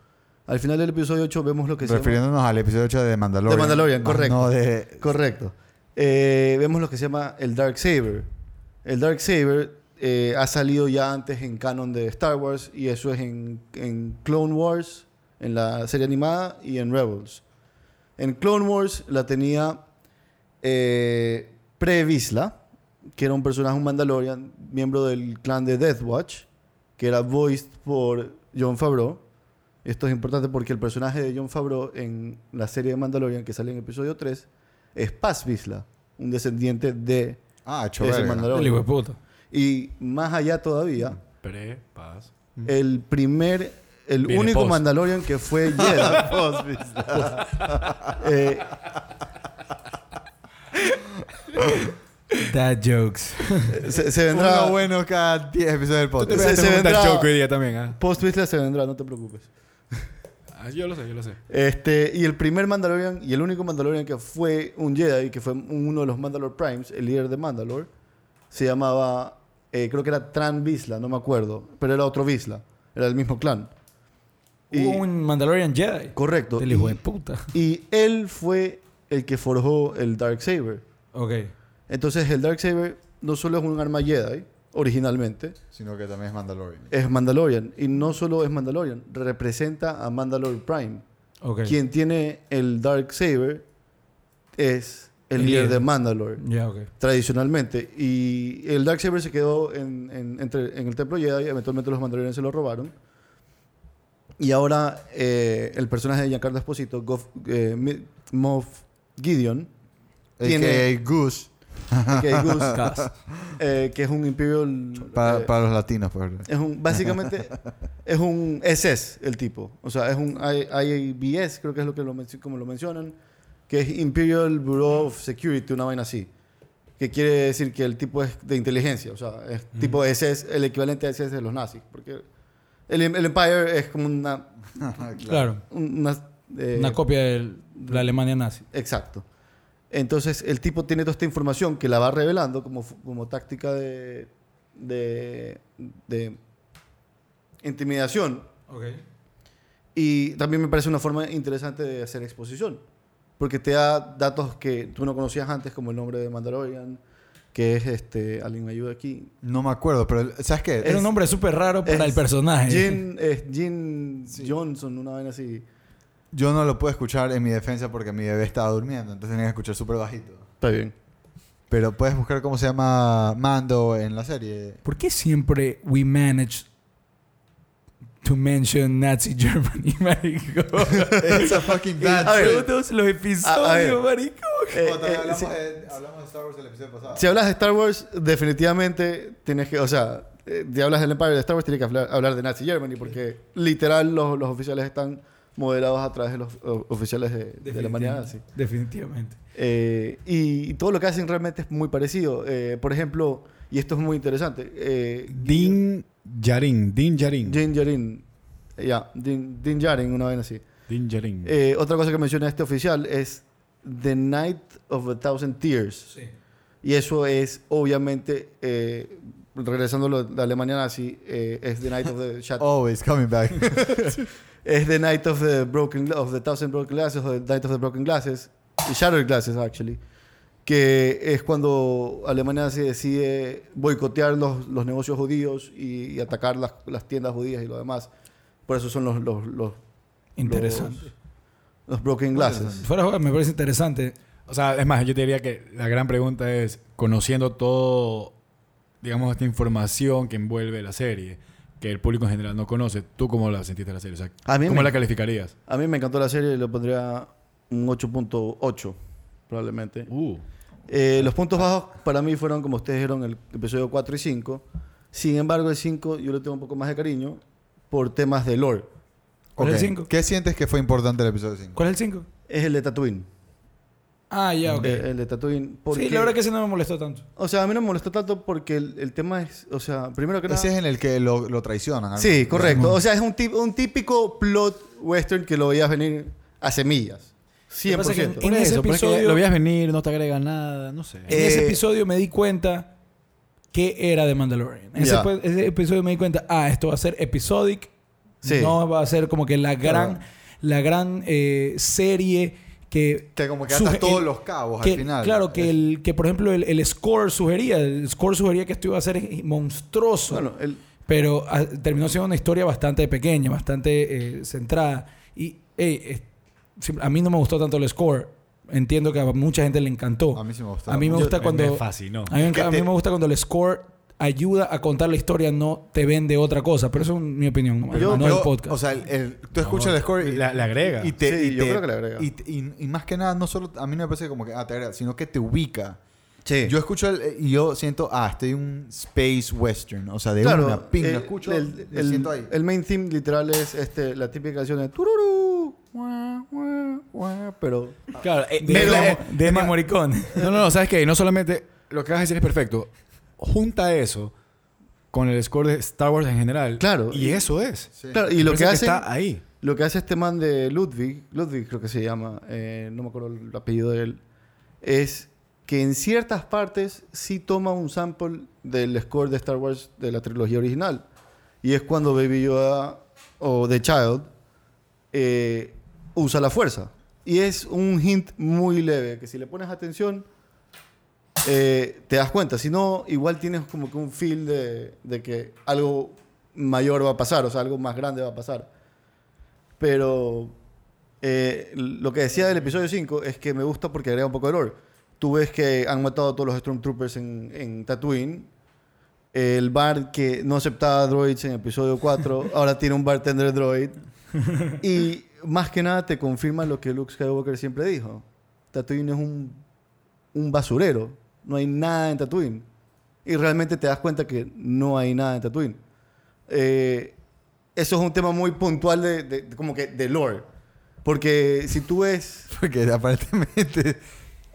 [SPEAKER 3] Al final del episodio 8 vemos lo que se llama-
[SPEAKER 1] Refiriéndonos al episodio 8 de Mandalorian.
[SPEAKER 3] De Mandalorian,
[SPEAKER 1] más
[SPEAKER 3] correcto.
[SPEAKER 1] No de...
[SPEAKER 3] Correcto. Eh, vemos lo que se llama el Dark Saber. El Dark Saber eh, ha salido ya antes en canon de Star Wars y eso es en, en Clone Wars, en la serie animada y en Rebels. En Clone Wars la tenía eh, Pre-Vizsla, que era un personaje, un Mandalorian, miembro del clan de Death Watch, que era voiced por John Favreau. Esto es importante porque el personaje de John Favreau en la serie de Mandalorian que sale en episodio 3 es Paz Vizsla, un descendiente de
[SPEAKER 1] Ah,
[SPEAKER 3] ese. Mandalorian.
[SPEAKER 4] El hijo de puta.
[SPEAKER 3] Y más allá todavía,
[SPEAKER 2] Pre, paz.
[SPEAKER 3] el primer, el
[SPEAKER 2] Viene
[SPEAKER 3] único
[SPEAKER 2] post.
[SPEAKER 3] Mandalorian que fue <laughs> Jedi. <laughs> eh,
[SPEAKER 4] Dad jokes. <laughs>
[SPEAKER 3] se, se vendrá.
[SPEAKER 1] Uno bueno cada 10 episodios del
[SPEAKER 2] Tú te
[SPEAKER 1] podcast.
[SPEAKER 3] Se- se vendrá-
[SPEAKER 2] tachoco hoy día también, ¿ah?
[SPEAKER 3] Post Vizsla se vendrá, no te preocupes.
[SPEAKER 2] Ah, Yo lo sé, yo lo sé.
[SPEAKER 3] Este, y el primer Mandalorian y el único Mandalorian que fue un Jedi, que fue uno de los Mandalore Primes, el líder de Mandalore, se llamaba, eh, creo que era Tran Vizsla, no me acuerdo, pero era otro Vizsla, era el mismo clan. Y-
[SPEAKER 4] un Mandalorian Jedi.
[SPEAKER 3] Correcto.
[SPEAKER 4] Del hijo
[SPEAKER 3] y,
[SPEAKER 4] de puta.
[SPEAKER 3] y él fue el que forjó el Dark Saber.
[SPEAKER 4] Ok.
[SPEAKER 3] Entonces el Dark Saber no solo es un arma Jedi, originalmente,
[SPEAKER 1] Sino que también es Mandalorian.
[SPEAKER 3] es Mandalorian. Y no solo es Mandalorian, representa a Mandalore Prime. Quien tiene el Dark Saber es el,
[SPEAKER 4] El
[SPEAKER 3] líder
[SPEAKER 4] líder.
[SPEAKER 3] de Mandalore,
[SPEAKER 4] ok.
[SPEAKER 3] tradicionalmente. Y el Dark Saber se quedó en, en- entre- en el Templo Jedi, eventualmente los Mandalorianos se lo robaron. Y ahora eh, el personaje de Giancarlo Esposito, Goff, eh, Moff Gideon, Tiene-
[SPEAKER 1] A.K.A. Goose.
[SPEAKER 3] Que, es Goose, eh, que es un Imperial...
[SPEAKER 1] Para,
[SPEAKER 3] eh,
[SPEAKER 1] para los latinos, pues.
[SPEAKER 3] es un, básicamente <laughs> es un SS el tipo. O sea, es un I- IABS, creo que es lo que lo, como lo mencionan, que es Imperial Bureau of Security, una vaina así. Que quiere decir que el tipo es de inteligencia. O sea, es tipo SS, el equivalente a SS de los nazis. Porque el, el Empire es como una... <laughs>
[SPEAKER 4] Claro.
[SPEAKER 3] Una, eh,
[SPEAKER 4] Una copia de la Alemania nazi.
[SPEAKER 3] Exacto. Entonces, el tipo tiene toda esta información que la va revelando como, como táctica de, de, de intimidación.
[SPEAKER 4] Ok.
[SPEAKER 3] Y también me parece una forma interesante de hacer exposición. Porque te da datos que tú no conocías antes, como el nombre de Mandalorian, que es este. Alguien me ayuda aquí.
[SPEAKER 1] No me acuerdo, pero ¿sabes qué?
[SPEAKER 4] Era un nombre súper raro para el personaje.
[SPEAKER 3] Jin, Jin Johnson, una vaina así.
[SPEAKER 1] Yo no lo puedo escuchar en mi defensa porque mi bebé estaba durmiendo, entonces tenía que escuchar súper bajito.
[SPEAKER 3] Está bien.
[SPEAKER 1] Pero puedes buscar cómo se llama Mando en la serie.
[SPEAKER 4] ¿Por qué siempre we manage to mention Nazi Germany, <laughs> marico?
[SPEAKER 1] It's a fucking
[SPEAKER 3] A ver.
[SPEAKER 4] Todos los
[SPEAKER 3] A- a
[SPEAKER 4] episodios,
[SPEAKER 3] ver.
[SPEAKER 4] marico.
[SPEAKER 3] Eh,
[SPEAKER 1] Cuando
[SPEAKER 3] eh,
[SPEAKER 1] hablamos,
[SPEAKER 3] si,
[SPEAKER 1] de, hablamos de Star Wars el episodio pasado.
[SPEAKER 3] si hablas de Star Wars, definitivamente tienes que. O sea, eh, si hablas del Empire de Star Wars, tienes que hablar, hablar de Nazi Germany, porque literal los, los oficiales están modelados a través de los oficiales de, de Alemania nazi.
[SPEAKER 4] Definitivamente.
[SPEAKER 3] Eh, y, y todo lo que hacen realmente es muy parecido. Eh, por ejemplo, y esto es muy interesante, eh,
[SPEAKER 2] Din Yarin. Din Yarin.
[SPEAKER 3] Din Djarin, ya, Din, Din Djarin, una vez así.
[SPEAKER 2] Din Yarin.
[SPEAKER 3] Eh, otra cosa que menciona este oficial es The Night of a Thousand Tears.
[SPEAKER 4] Sí.
[SPEAKER 3] Y eso es, obviamente, eh, regresando a lo de Alemania nazi, eh, es The Night of the <laughs> Shat-
[SPEAKER 1] Always coming back. <laughs>
[SPEAKER 3] es The Night of the Broken of the Thousand Broken Glasses o The Night of the Broken Glasses, y Shattered Glasses actually, que es cuando Alemania se decide boicotear los, los negocios judíos y, y atacar las, las tiendas judías y lo demás. Por eso son los los, los,
[SPEAKER 4] Interesante.
[SPEAKER 3] los Broken Glasses.
[SPEAKER 4] Fuera me parece interesante.
[SPEAKER 2] O sea, es más, yo te diría que la gran pregunta es, conociendo todo, digamos, esta información que envuelve la serie, que el público en general no conoce, ¿tú cómo la sentiste la serie? O sea,
[SPEAKER 3] A mí
[SPEAKER 2] ¿Cómo
[SPEAKER 3] me-
[SPEAKER 2] la calificarías?
[SPEAKER 3] A mí me encantó la serie y le pondría un 8.8 probablemente.
[SPEAKER 2] Uh.
[SPEAKER 3] Eh, los puntos bajos para mí fueron, como ustedes dijeron, el episodio 4 y 5. Sin embargo, el 5 yo le tengo un poco más de cariño por temas de lore.
[SPEAKER 4] ¿Cuál es el cinco?
[SPEAKER 1] ¿Qué sientes que fue importante el episodio 5?
[SPEAKER 4] ¿Cuál es el 5?
[SPEAKER 3] Es el de Tatooine.
[SPEAKER 4] Ah, ya, ok.
[SPEAKER 3] Eh, El de Tatooine. Porque,
[SPEAKER 4] Sí, la verdad que ese no me molestó tanto.
[SPEAKER 3] O sea, a mí no me molestó tanto porque el, el tema es, o sea, primero que nada...
[SPEAKER 1] Ese es en el que lo, lo traicionan. ¿no?
[SPEAKER 3] Sí, correcto. O sea, es un, tip- un típico plot western que lo veías venir a semillas.
[SPEAKER 4] Lo que pasa es que
[SPEAKER 3] 100%.
[SPEAKER 4] en ese
[SPEAKER 2] pero es que
[SPEAKER 4] episodio-
[SPEAKER 2] lo veías venir, no te agrega nada, no sé.
[SPEAKER 4] En
[SPEAKER 3] Eh,
[SPEAKER 4] ese episodio me di cuenta que era de Mandalorian. En ese, episodio me di cuenta, ah, esto va a ser episodic.
[SPEAKER 3] Sí.
[SPEAKER 4] No va a ser como que la gran,
[SPEAKER 3] Claro.
[SPEAKER 4] la gran eh, serie que...
[SPEAKER 1] Que como que atas todos
[SPEAKER 4] el-
[SPEAKER 1] los cabos
[SPEAKER 4] que-
[SPEAKER 1] al final.
[SPEAKER 4] Claro, que,
[SPEAKER 1] Es-
[SPEAKER 4] el, que por ejemplo el, el score sugería. El score sugería que esto iba a ser monstruoso.
[SPEAKER 3] Bueno, el,
[SPEAKER 4] Pero ah, terminó siendo una historia bastante pequeña, bastante eh, centrada. Y ey, es- sim- a mí no me gustó tanto el score. Entiendo que a mucha gente le encantó.
[SPEAKER 1] A mí sí me gustó.
[SPEAKER 4] A mí me
[SPEAKER 3] Yo-
[SPEAKER 4] gusta cuando...
[SPEAKER 2] Me fascinó.
[SPEAKER 4] A mí, me-
[SPEAKER 1] Que
[SPEAKER 4] a mí
[SPEAKER 1] te-
[SPEAKER 4] me gusta cuando el score ayuda a contar la historia, no te vende otra cosa. Pero eso es mi opinión,
[SPEAKER 3] Yo-
[SPEAKER 4] no
[SPEAKER 1] Pero,
[SPEAKER 4] el podcast.
[SPEAKER 1] O sea, el- el- tú escuchas el score y,
[SPEAKER 2] Le- le agrega.
[SPEAKER 1] Y te,
[SPEAKER 3] Sí,
[SPEAKER 1] y
[SPEAKER 3] yo
[SPEAKER 1] te-
[SPEAKER 3] creo que le agrega.
[SPEAKER 1] Y, y- y más que nada, no solo a mí no me parece como que ah, te agrega, sino que te ubica.
[SPEAKER 3] sí.
[SPEAKER 1] Yo escucho el, y yo siento, ah, estoy en un space western. O sea, de
[SPEAKER 3] Claro,
[SPEAKER 1] una ping,
[SPEAKER 3] eh,
[SPEAKER 1] lo escucho,
[SPEAKER 3] el,
[SPEAKER 1] me siento ahí.
[SPEAKER 3] el main theme literal es este, la típica canción de tururú, pero
[SPEAKER 2] Claro, eh,
[SPEAKER 4] de, de,
[SPEAKER 2] eh,
[SPEAKER 4] de
[SPEAKER 2] ma-
[SPEAKER 4] Morricone.
[SPEAKER 2] No, no, no, ¿sabes qué? No solamente lo que vas a decir es perfecto. Junta eso con el score de Star Wars en general.
[SPEAKER 3] Claro.
[SPEAKER 2] Y eso es.
[SPEAKER 1] Sí.
[SPEAKER 3] claro, y lo que hace
[SPEAKER 2] está ahí.
[SPEAKER 3] lo que hace este man de Ludwig, Ludwig creo que se llama, eh, no me acuerdo el apellido de él, es que en ciertas partes sí toma un sample del score de Star Wars de la trilogía original. Y es cuando Baby Yoda o The Child eh, usa la fuerza. Y es un hint muy leve, que si le pones atención, eh, te das cuenta. Si no, igual tienes como que un feel de, de que algo mayor va a pasar, o sea, algo más grande va a pasar. Pero eh, lo que decía del episodio 5 es que me gusta porque agrega un poco de lore. Tú ves que han matado a todos los Stormtroopers en, en Tatooine. El bar que no aceptaba droids en episodio 4, <laughs> ahora tiene un bartender droid. Y más que nada te confirma lo que Luke Skywalker siempre dijo. Tatooine es un, un basurero. No hay nada en Tatooine. Y realmente te das cuenta que no hay nada en Tatooine. Eh, eso es un tema muy puntual de, de- de como que de lore. Porque si tú ves... <laughs>
[SPEAKER 1] Porque aparentemente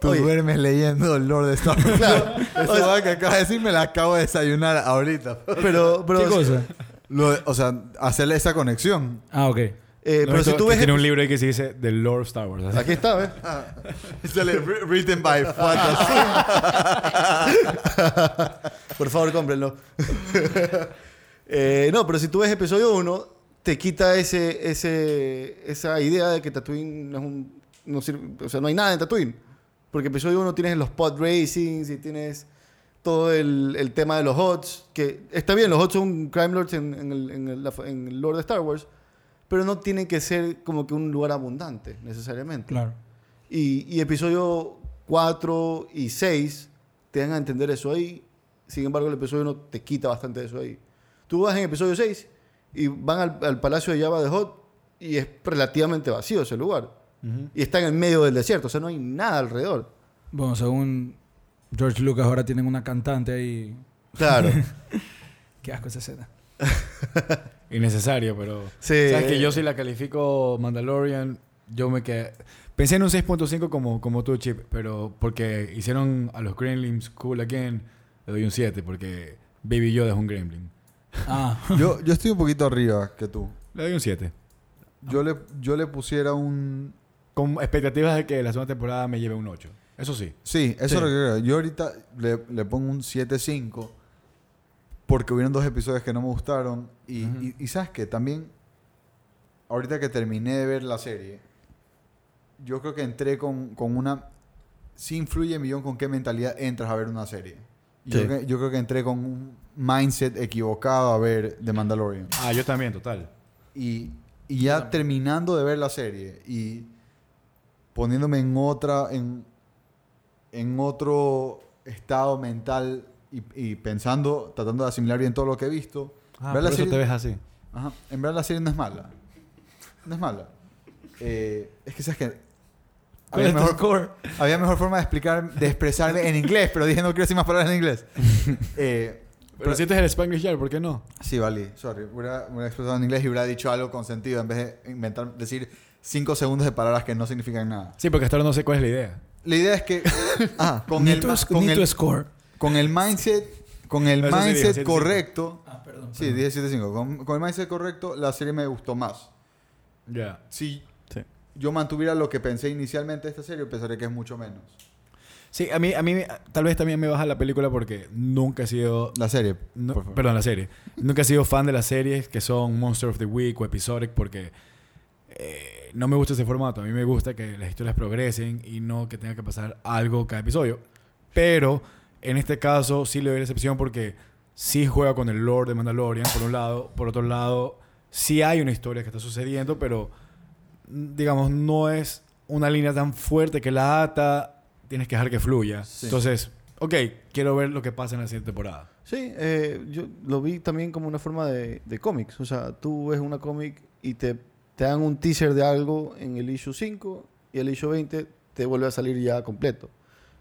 [SPEAKER 1] tú
[SPEAKER 3] Oye.
[SPEAKER 1] duermes leyendo el Lord de Star Wars.
[SPEAKER 3] Claro. <laughs>
[SPEAKER 1] Eso va que acabas de decir me la acabo de desayunar ahorita.
[SPEAKER 3] Pero, pero,
[SPEAKER 4] ¿Qué cosa?
[SPEAKER 1] Lo o sea, hacerle esa conexión.
[SPEAKER 4] Ah, ok.
[SPEAKER 3] Eh, pero si tú ves...
[SPEAKER 2] Tiene un libro ahí que se dice The Lord of Star Wars. ¿sabes?
[SPEAKER 3] Aquí está, ¿ves?
[SPEAKER 1] Sale wri- written by. <laughs>
[SPEAKER 3] Por favor, cómprenlo. <laughs> Eh, no, pero si tú ves episodio 1, te quita ese, ese, esa idea de que Tatooine no es un... No sirve- o sea, no hay nada en Tatooine. Porque episodio 1 tienes los pod racings y tienes todo el, el tema de los HOTS. Que está bien, los HOTS son crime lords en, en el, en, el, en el lore de Star Wars. Pero no tienen que ser como que un lugar abundante, necesariamente.
[SPEAKER 4] Claro.
[SPEAKER 3] Y, y episodio 4 y 6 te dan a entender eso ahí. Sin embargo, el episodio 1 te quita bastante de eso ahí. Tú vas en episodio 6 y van al, al palacio de Java de Hot y es relativamente vacío ese lugar. Y está en el medio del desierto, o sea, no hay nada alrededor.
[SPEAKER 4] Bueno, según George Lucas, ahora tienen una cantante ahí.
[SPEAKER 3] Claro. <laughs>
[SPEAKER 4] Qué asco esa escena. <laughs>
[SPEAKER 2] innecesario, pero...
[SPEAKER 3] Sí.
[SPEAKER 2] Sabes que yo si la califico Mandalorian, yo me quedé... Pensé en un 6.5 como, como tú, Chip, pero porque hicieron a los Gremlins cool again, le doy un 7 porque Baby Yoda es un Gremlin.
[SPEAKER 4] Ah. <laughs>
[SPEAKER 1] Yo, yo estoy un poquito arriba que tú.
[SPEAKER 2] Le doy un 7.
[SPEAKER 1] Yo le, yo le pusiera un...
[SPEAKER 2] Con expectativas de que la segunda temporada me lleve un 8. Eso sí.
[SPEAKER 1] Sí, eso
[SPEAKER 3] Sí.
[SPEAKER 1] es lo que creo. Yo ahorita le, le pongo un 7.5 porque hubieron dos episodios que no me gustaron. Y,
[SPEAKER 2] Ujú.
[SPEAKER 1] y, y sabes que también, ahorita que terminé de ver la serie, yo creo que entré con, con una... Sí influye millón con qué mentalidad entras a ver una serie. Yo,
[SPEAKER 3] Sí.
[SPEAKER 1] creo que, yo creo que entré con un mindset equivocado a ver The Mandalorian.
[SPEAKER 2] Ah, yo también, total.
[SPEAKER 1] Y, y ya terminando de ver la serie y poniéndome en otra, en, en otro estado mental y, y pensando, tratando de asimilar bien todo lo que he visto.
[SPEAKER 2] Ah, por
[SPEAKER 1] la
[SPEAKER 2] eso
[SPEAKER 1] serie-
[SPEAKER 2] te ves así.
[SPEAKER 1] Ajá, en verdad la serie no es mala. No es mala. Eh, es que sabes que
[SPEAKER 4] ¿Cuál
[SPEAKER 1] había mejor, había mejor forma de explicar, de expresarme en inglés, pero dije no quiero decir más palabras en inglés. <laughs> Eh,
[SPEAKER 2] Pero si este es el Spanglish Yard, ¿por qué no?
[SPEAKER 1] Sí, vale, sorry. Hubiera, hubiera expresado en inglés y hubiera dicho algo con sentido en vez de inventar, decir cinco segundos de palabras que no significan nada.
[SPEAKER 2] Sí, porque hasta ahora no sé cuál es la idea.
[SPEAKER 1] La idea es que <laughs> ah, con, el,
[SPEAKER 4] tu,
[SPEAKER 1] con, el,
[SPEAKER 4] score.
[SPEAKER 1] Con el mindset, con el
[SPEAKER 2] Eso
[SPEAKER 1] mindset
[SPEAKER 2] 17.5.
[SPEAKER 1] correcto,
[SPEAKER 4] Ah, perdón.
[SPEAKER 1] sí, 17.5. Con, con el mindset correcto, la serie me gustó más.
[SPEAKER 2] Ya.
[SPEAKER 1] Si
[SPEAKER 3] Sí.
[SPEAKER 1] yo mantuviera lo que pensé inicialmente de esta serie, pensaría que es mucho menos.
[SPEAKER 2] Sí, a mí, a mí tal vez también me baja la película porque nunca he sido...
[SPEAKER 1] La serie,
[SPEAKER 2] no-
[SPEAKER 1] por favor.
[SPEAKER 2] perdón, la serie. Nunca he sido fan de las series que son Monster of the Week o Episodic porque eh, no me gusta ese formato. A mí me gusta que las historias progresen y no que tenga que pasar algo cada episodio. Pero en este caso sí le doy la excepción porque sí juega con el lore de Mandalorian, por un lado. Por otro lado, sí hay una historia que está sucediendo, pero mm, digamos, no es una línea tan fuerte que la ata, tienes que dejar que fluya.
[SPEAKER 1] Sí.
[SPEAKER 2] Entonces, ok, quiero ver lo que pasa en la siguiente temporada.
[SPEAKER 3] Sí, eh, yo lo vi también como una forma de, de cómics. O sea, tú ves una cómic y te, te dan un teaser de algo en el issue 5 y el issue 20 te vuelve a salir ya completo.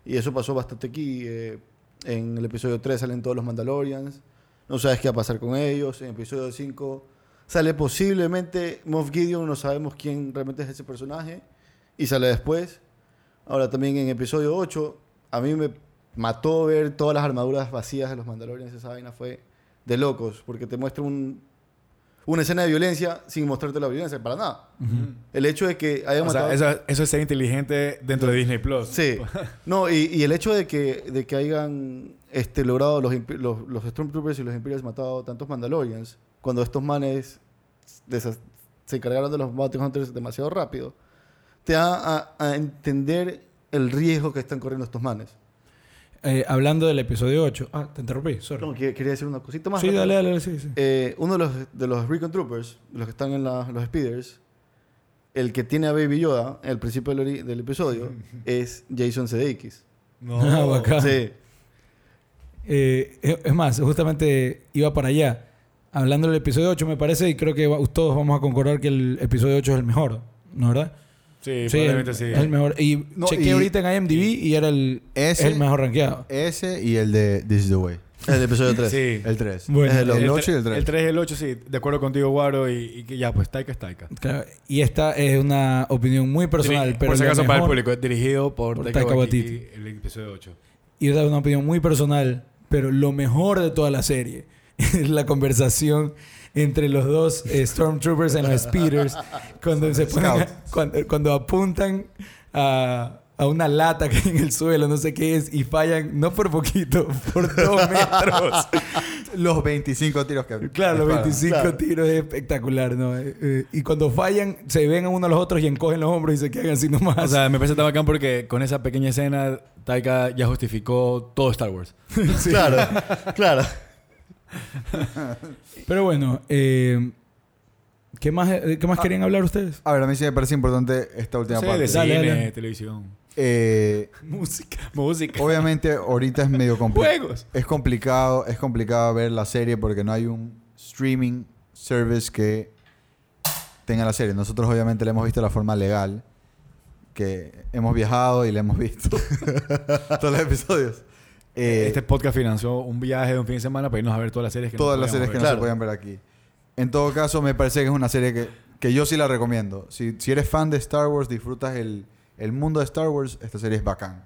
[SPEAKER 3] Y eso pasó bastante aquí. eh, en el episodio 3 salen todos los Mandalorians. No sabes qué va a pasar con ellos. En el episodio 5 sale posiblemente Moff Gideon. No sabemos quién realmente es ese personaje. Y sale después. Ahora también en episodio 8, a mí me mató ver todas las armaduras vacías de los Mandalorians. Esa vaina fue de locos, porque te muestra un, una escena de violencia sin mostrarte la violencia, para nada. El hecho de que hayan
[SPEAKER 2] O sea,
[SPEAKER 3] matado...
[SPEAKER 2] eso, eso es ser inteligente dentro de Disney Plus.
[SPEAKER 3] Sí. <laughs> No, y, y el hecho de que, de que hayan este, logrado los, los, los Stormtroopers y los Imperials matado tantos Mandalorians, cuando estos manes se encargaron de los Bounty Hunters demasiado rápido, te da a, a entender el riesgo que están corriendo estos manes.
[SPEAKER 4] Eh, hablando del episodio 8. Ah, te interrumpí, sorry.
[SPEAKER 3] No, que- quería decir una cosita más.
[SPEAKER 4] sí,
[SPEAKER 3] rápido.
[SPEAKER 4] dale, dale, sí, sí.
[SPEAKER 3] Eh, uno de los, de los Recon Troopers, los que están en la- los Speeders, el que tiene a Baby Yoda, al principio del, ori- del episodio, <laughs> es Jason Sudeikis.
[SPEAKER 2] No. <laughs>
[SPEAKER 4] Ah, <laughs> bacán.
[SPEAKER 3] Sí.
[SPEAKER 4] Eh, es es más, justamente iba para allá. Hablando del episodio 8, me parece, y creo que va- todos vamos a concordar que el episodio 8 es el mejor, ¿no verdad?
[SPEAKER 2] Sí,
[SPEAKER 4] Sí,
[SPEAKER 2] probablemente
[SPEAKER 4] el-
[SPEAKER 2] sí.
[SPEAKER 4] el mejor. Y
[SPEAKER 1] No,
[SPEAKER 4] chequeé
[SPEAKER 1] y-
[SPEAKER 4] ahorita en IMDb y era el,
[SPEAKER 1] Ese-
[SPEAKER 4] el mejor rankeado.
[SPEAKER 1] Ese y el de This is the Way.
[SPEAKER 3] El episodio 3.
[SPEAKER 2] Sí.
[SPEAKER 1] El 3.
[SPEAKER 4] Bueno,
[SPEAKER 3] Es el
[SPEAKER 1] el
[SPEAKER 2] tre-
[SPEAKER 1] 8 y el 3.
[SPEAKER 2] El 3 y el 8, sí. De acuerdo contigo, Guaro. Y, y que ya, pues Taika es Taika.
[SPEAKER 4] Claro, y esta es una opinión muy personal,
[SPEAKER 2] Diri-
[SPEAKER 4] pero
[SPEAKER 2] por si acaso para el público, es dirigido por,
[SPEAKER 4] por
[SPEAKER 2] Taika, Waititi. el episodio 8.
[SPEAKER 4] Y esta es una opinión muy personal, pero lo mejor de toda la serie <laughs> es la conversación entre los dos eh, Stormtroopers en los Speeders cuando se ponen cuando, cuando apuntan a, a una lata que hay en el suelo, no sé qué es, y fallan no por poquito, por dos <laughs> metros.
[SPEAKER 1] Los 25 tiros que
[SPEAKER 4] Claro, los
[SPEAKER 1] disparan.
[SPEAKER 4] 25
[SPEAKER 3] Claro.
[SPEAKER 4] tiros es espectacular, ¿no? Eh, eh, y cuando fallan, se ven a uno a los otros y encogen los hombros y se quedan así nomás.
[SPEAKER 2] O sea, me parece tan bacán porque con esa pequeña escena, Taika ya justificó todo Star Wars. <laughs>
[SPEAKER 3] Claro, <laughs> claro. <laughs>
[SPEAKER 4] Pero bueno, eh, ¿qué más, eh, ¿qué más querían hablar ustedes?
[SPEAKER 1] A ver, a mí sí me parece importante esta última
[SPEAKER 2] Sí,
[SPEAKER 1] parte.
[SPEAKER 2] de
[SPEAKER 4] Dale,
[SPEAKER 2] cine,
[SPEAKER 4] dale.
[SPEAKER 2] televisión.
[SPEAKER 1] Eh, <laughs>
[SPEAKER 4] Música.
[SPEAKER 2] Música.
[SPEAKER 1] obviamente ahorita es medio complicado.
[SPEAKER 2] Juegos.
[SPEAKER 1] Es complicado, es complicado ver la serie porque no hay un streaming service que tenga la serie. Nosotros obviamente la hemos visto de la forma legal, que hemos viajado y la hemos visto <laughs> todos los episodios. Eh,
[SPEAKER 2] este podcast financió un viaje de un fin de semana para irnos a ver todas las series que no
[SPEAKER 1] todas las series que
[SPEAKER 2] ver.
[SPEAKER 1] no se
[SPEAKER 3] Claro.
[SPEAKER 1] podían ver aquí. En todo caso, me parece que es una serie que, que yo sí la recomiendo. Si, si eres fan de Star Wars, disfrutas el, el mundo de Star Wars, esta serie es bacán.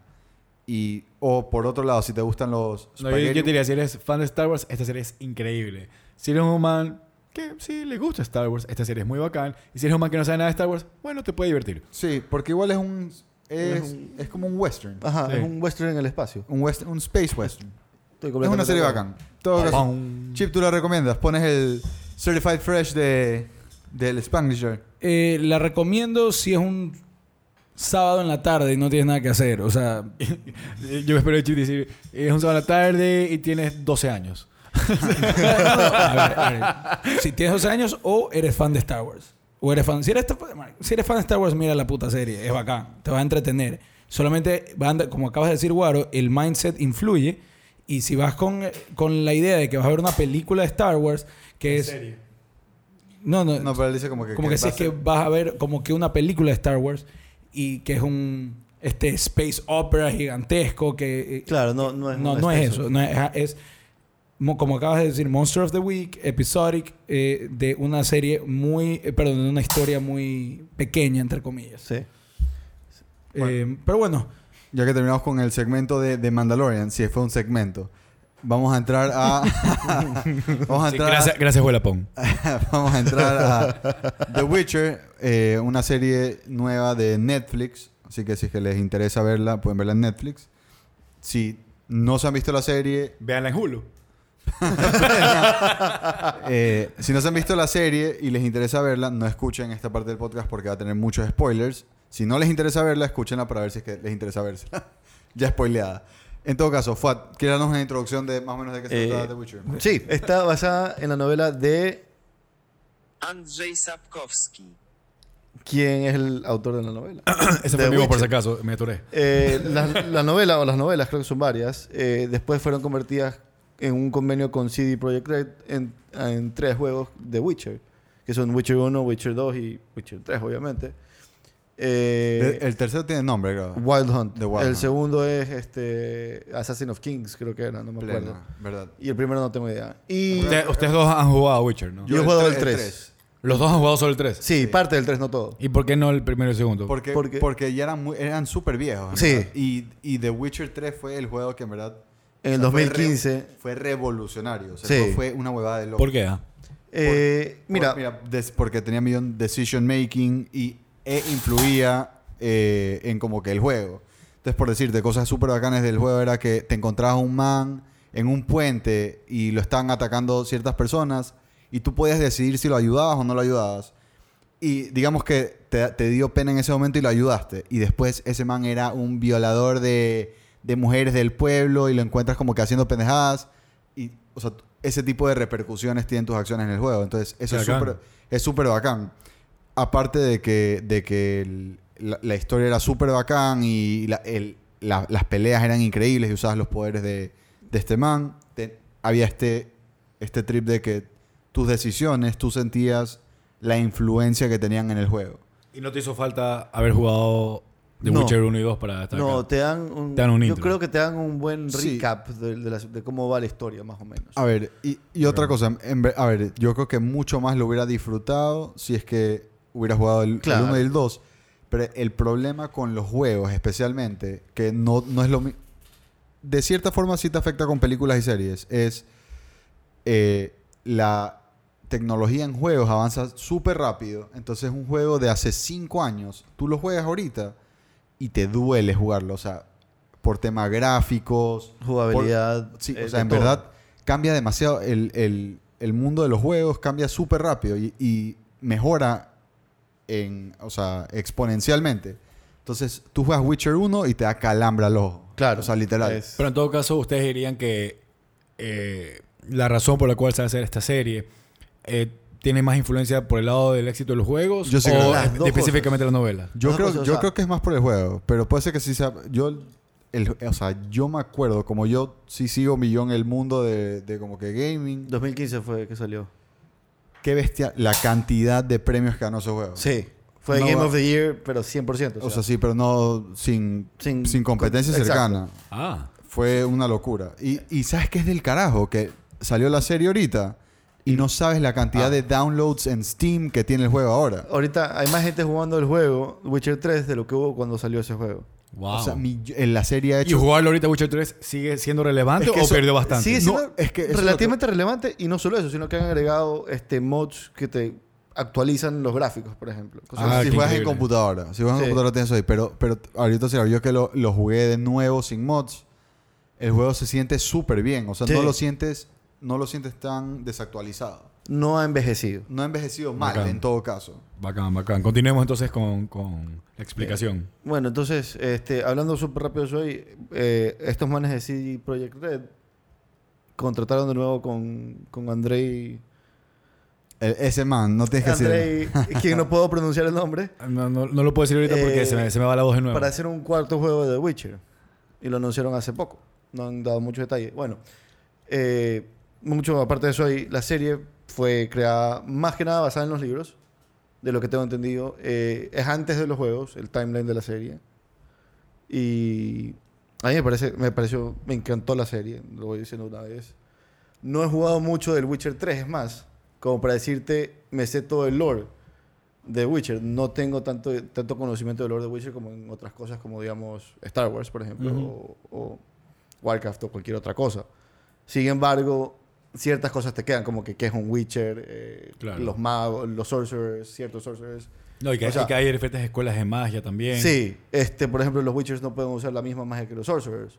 [SPEAKER 1] Y, o por otro lado, si te gustan los
[SPEAKER 2] No, yo, yo
[SPEAKER 1] spaghetti-
[SPEAKER 2] te diría, si eres fan de Star Wars, esta serie es increíble. Si eres un man que sí le gusta Star Wars, esta serie es muy bacán. Y si eres un man que no sabe nada de Star Wars, bueno, te puede divertir.
[SPEAKER 1] Sí, porque igual es un... Es,
[SPEAKER 3] Es un-
[SPEAKER 1] es como un western.
[SPEAKER 3] Ajá,
[SPEAKER 2] Sí.
[SPEAKER 3] es un western en el espacio.
[SPEAKER 1] Un, western, un space western. Es una serie bacán. En todo caso. Chip, tú la recomiendas. Pones el Certified Fresh de, del Spanglisher.
[SPEAKER 4] Eh, la recomiendo si es un sábado en la tarde y no tienes nada que hacer. O sea, <laughs>
[SPEAKER 2] Yo me espero de Chip decir, es un sábado a la tarde y tienes 12 años. <laughs>
[SPEAKER 4] a ver, a ver. si tienes 12 años o eres fan de Star Wars. O eres fan. Si eres, si eres fan de Star Wars, mira la puta serie. Es bacán. Te va a entretener. Solamente, como acabas de decir, Guaro, el mindset influye. Y si vas con, con la idea de que vas a ver una película de Star Wars, que es. No, no.
[SPEAKER 1] No, pero él dice como que...
[SPEAKER 4] como que, si
[SPEAKER 1] va
[SPEAKER 4] es
[SPEAKER 1] a
[SPEAKER 4] que vas a ver como que una película de Star Wars y que es un este space opera gigantesco que eh,
[SPEAKER 3] Claro, no, no es
[SPEAKER 4] no, no es eso. No es, como acabas de decir, Monster of the Week, episodic, eh, de una serie muy, eh, perdón, de una historia muy pequeña, entre comillas.
[SPEAKER 3] Sí.
[SPEAKER 4] Eh, pero bueno,
[SPEAKER 1] Ya que terminamos con el segmento de, de Mandalorian, si fue un segmento, vamos a entrar a... <laughs> vamos a
[SPEAKER 2] Sí,
[SPEAKER 1] entrar
[SPEAKER 2] gracias, gracias, Huelapón. <laughs>
[SPEAKER 1] vamos a entrar a The Witcher, eh, una serie nueva de Netflix. Así que si es que les interesa verla, pueden verla en Netflix. Si no se han visto la serie,
[SPEAKER 2] Veanla en Hulu. <laughs>
[SPEAKER 1] Eh, si no se han visto la serie y les interesa verla, no escuchen esta parte del podcast porque va a tener muchos spoilers. Si no les interesa verla, escúchenla para ver si es que les interesa verse. <laughs> ya spoileada. En todo caso, Fuad, ¿quieres darnos una introducción de más o menos de qué se
[SPEAKER 3] Eh,
[SPEAKER 1] trata The Witcher?
[SPEAKER 3] Sí, está basada en la novela de
[SPEAKER 5] Andrzej Sapkowski.
[SPEAKER 3] quién es el autor de la novela. <coughs>
[SPEAKER 2] Ese
[SPEAKER 3] The
[SPEAKER 2] fue vivo por si acaso, me atoré.
[SPEAKER 3] Eh, la, la novela o las novelas, creo que son varias, eh, después fueron convertidas en un convenio con CD Projekt Red en, en tres juegos de Witcher, que son Witcher 1, Witcher 2 y Witcher 3, obviamente. Eh,
[SPEAKER 1] el tercero tiene nombre, creo.
[SPEAKER 3] Wild Hunt.
[SPEAKER 1] The Wild
[SPEAKER 3] el
[SPEAKER 1] Hunt.
[SPEAKER 3] segundo es este Assassin of Kings, creo que era, no me acuerdo.
[SPEAKER 1] ¿verdad?
[SPEAKER 3] Y el primero no tengo idea. Y
[SPEAKER 2] Usted- ustedes dos han jugado a Witcher, ¿no?
[SPEAKER 3] Yo he jugado el
[SPEAKER 1] tre-
[SPEAKER 3] tres.
[SPEAKER 1] tres.
[SPEAKER 2] Los dos han jugado solo el 3.
[SPEAKER 3] sí, parte del 3, no todo.
[SPEAKER 2] ¿Y por qué no el primero y el segundo?
[SPEAKER 1] Porque,
[SPEAKER 3] Porque-
[SPEAKER 1] porque ya eran, muy- eran súper viejos.
[SPEAKER 3] Sí.
[SPEAKER 1] Y, y The Witcher 3 fue el juego que en verdad...
[SPEAKER 3] En el
[SPEAKER 1] o sea, fue
[SPEAKER 3] 2015.
[SPEAKER 1] re- Fue, revolucionario. O sea,
[SPEAKER 3] Sí.
[SPEAKER 1] eso fue una huevada de loco.
[SPEAKER 2] ¿Por qué?
[SPEAKER 3] Eh,
[SPEAKER 1] Por-
[SPEAKER 3] mira,
[SPEAKER 1] mira, des- porque tenía millón decision making y e influía eh, en como que el juego. Entonces, por decirte, cosas súper bacanas del juego era que te encontrabas un man en un puente y lo estaban atacando ciertas personas y tú podías decidir si lo ayudabas o no lo ayudabas. Y digamos que te, te dio pena en ese momento y lo ayudaste. Y después ese man era un violador de, de mujeres del pueblo y lo encuentras como que haciendo pendejadas. Y, o sea, ese tipo de repercusiones tienen tus acciones en el juego. Entonces, eso es súper es súper bacán. Aparte de que, de que el- la, la historia era súper bacán y la- el- la- las peleas eran increíbles y usabas los poderes de, de este man, te- había este, este trip de que tus decisiones, tú sentías la influencia que tenían en el juego.
[SPEAKER 2] ¿Y no te hizo falta haber jugado The
[SPEAKER 3] No.
[SPEAKER 2] Witcher 1 y 2 para estar
[SPEAKER 3] no,
[SPEAKER 2] acá?
[SPEAKER 3] te dan un,
[SPEAKER 2] Te dan un
[SPEAKER 3] yo
[SPEAKER 2] intro.
[SPEAKER 3] creo que te dan un buen
[SPEAKER 1] Sí.
[SPEAKER 3] recap de, de la- de cómo va la historia, más o menos.
[SPEAKER 1] A ver, y, y otra cosa, en ver- a ver, yo creo que mucho más lo hubiera disfrutado si es que hubiera jugado el,
[SPEAKER 3] Claro.
[SPEAKER 1] 1 y el 2. Pero el problema con los juegos, especialmente, que no, no es lo mismo. De cierta forma, sí te afecta con películas y series. Es eh, la tecnología en juegos avanza súper rápido. Entonces, un juego de hace 5 años, tú lo juegas ahorita y te duele jugarlo. O sea, por temas gráficos,
[SPEAKER 3] Jugabilidad.
[SPEAKER 1] Sí,
[SPEAKER 3] eh,
[SPEAKER 1] o sea, en
[SPEAKER 3] todo.
[SPEAKER 1] verdad cambia demasiado. El, el- el mundo de los juegos cambia súper rápido y, y mejora en, o sea, exponencialmente. Entonces, tú juegas Witcher 1 y te da calambra al ojo.
[SPEAKER 3] Claro.
[SPEAKER 1] O sea, literal.
[SPEAKER 3] Es-
[SPEAKER 2] Pero en todo caso, ustedes dirían que eh, la razón por la cual se va a hacer esta serie eh, tiene más influencia por el lado del éxito de los juegos
[SPEAKER 1] Yo
[SPEAKER 2] o
[SPEAKER 1] creo-
[SPEAKER 3] Las
[SPEAKER 2] es-
[SPEAKER 3] dos
[SPEAKER 2] específicamente la novela.
[SPEAKER 1] Yo, creo,
[SPEAKER 3] cosas, o
[SPEAKER 1] yo
[SPEAKER 3] sea-
[SPEAKER 1] creo que es más por el juego, pero puede ser que sí sea... Yo, el, o sea, yo me acuerdo, como yo sí sigo millón el mundo de, de como que gaming,
[SPEAKER 3] 2015 fue que salió.
[SPEAKER 1] qué bestia la cantidad de premios que ganó ese juego.
[SPEAKER 3] Sí. Fue
[SPEAKER 1] No
[SPEAKER 3] Game of the Year, pero 100%.
[SPEAKER 1] O sea, sí, pero no sin,
[SPEAKER 3] Sin-
[SPEAKER 1] sin, competencia cercana.
[SPEAKER 2] Ah.
[SPEAKER 1] Fue una locura. Y, y ¿sabes qué es del carajo? Que salió la serie ahorita y no sabes la cantidad
[SPEAKER 3] Ah.
[SPEAKER 1] de downloads en Steam que tiene el juego ahora.
[SPEAKER 3] Ahorita hay más gente jugando el juego Witcher 3 de lo que hubo cuando salió ese juego.
[SPEAKER 2] Wow.
[SPEAKER 1] O sea, mi- en la serie ha
[SPEAKER 2] ¿Y jugarlo ahorita Witcher 3 sigue siendo relevante
[SPEAKER 1] Es que
[SPEAKER 2] o
[SPEAKER 1] eso-
[SPEAKER 2] perdió bastante?
[SPEAKER 3] Sigue
[SPEAKER 1] No,
[SPEAKER 3] siendo
[SPEAKER 1] es que
[SPEAKER 3] relativamente relevante y no solo eso, sino que han agregado este mods que te actualizan los gráficos, por ejemplo. Cosas
[SPEAKER 2] Ah,
[SPEAKER 1] si juegas en computadora. Si juegas en computadora tienes eso ahí. Pero, pero ahorita se yo que lo, lo jugué de nuevo sin mods. El juego se siente súper bien. O sea,
[SPEAKER 3] Sí.
[SPEAKER 1] no lo sientes no lo sientes tan desactualizado.
[SPEAKER 3] no ha envejecido.
[SPEAKER 1] No ha envejecido mal
[SPEAKER 2] Bacán.
[SPEAKER 1] en todo caso.
[SPEAKER 2] Bacán, bacán. Continuemos entonces con, con la explicación.
[SPEAKER 3] Bueno, entonces, este, hablando súper rápido hoy, eh, estos manes de CD Projekt Red contrataron de nuevo con, con Andrei,
[SPEAKER 1] El- ese man, no tienes que decir.
[SPEAKER 3] Andrei, <laughs> quien no puedo pronunciar el nombre,
[SPEAKER 2] No, no, no lo puedo decir ahorita porque
[SPEAKER 3] Eh,
[SPEAKER 2] se, me, se me va la voz de nuevo.
[SPEAKER 3] para hacer un cuarto juego de The Witcher. Y lo anunciaron hace poco. No han dado mucho detalle. Bueno, eh, mucho aparte de eso, ahí, la serie fue creada más que nada basada en los libros, de lo que tengo entendido. Eh, es antes de los juegos, el timeline de la serie. Y a mí me, parece, me pareció, me encantó la serie, lo voy diciendo una vez. No he jugado mucho del Witcher 3, es más, como para decirte, me sé todo el lore de Witcher. No tengo tanto, tanto conocimiento del lore de Witcher como en otras cosas, como digamos Star Wars, por ejemplo, o, o Warcraft o cualquier otra cosa. Sin embargo, ciertas cosas te quedan, como que qué es un Witcher, eh,
[SPEAKER 2] Claro.
[SPEAKER 3] los magos, los sorcerers, ciertos sorcerers.
[SPEAKER 2] no, y que,
[SPEAKER 3] o sea-
[SPEAKER 2] y que hay diferentes escuelas de magia también.
[SPEAKER 3] Sí, este, por ejemplo, los Witchers no pueden usar la misma magia que los sorcerers.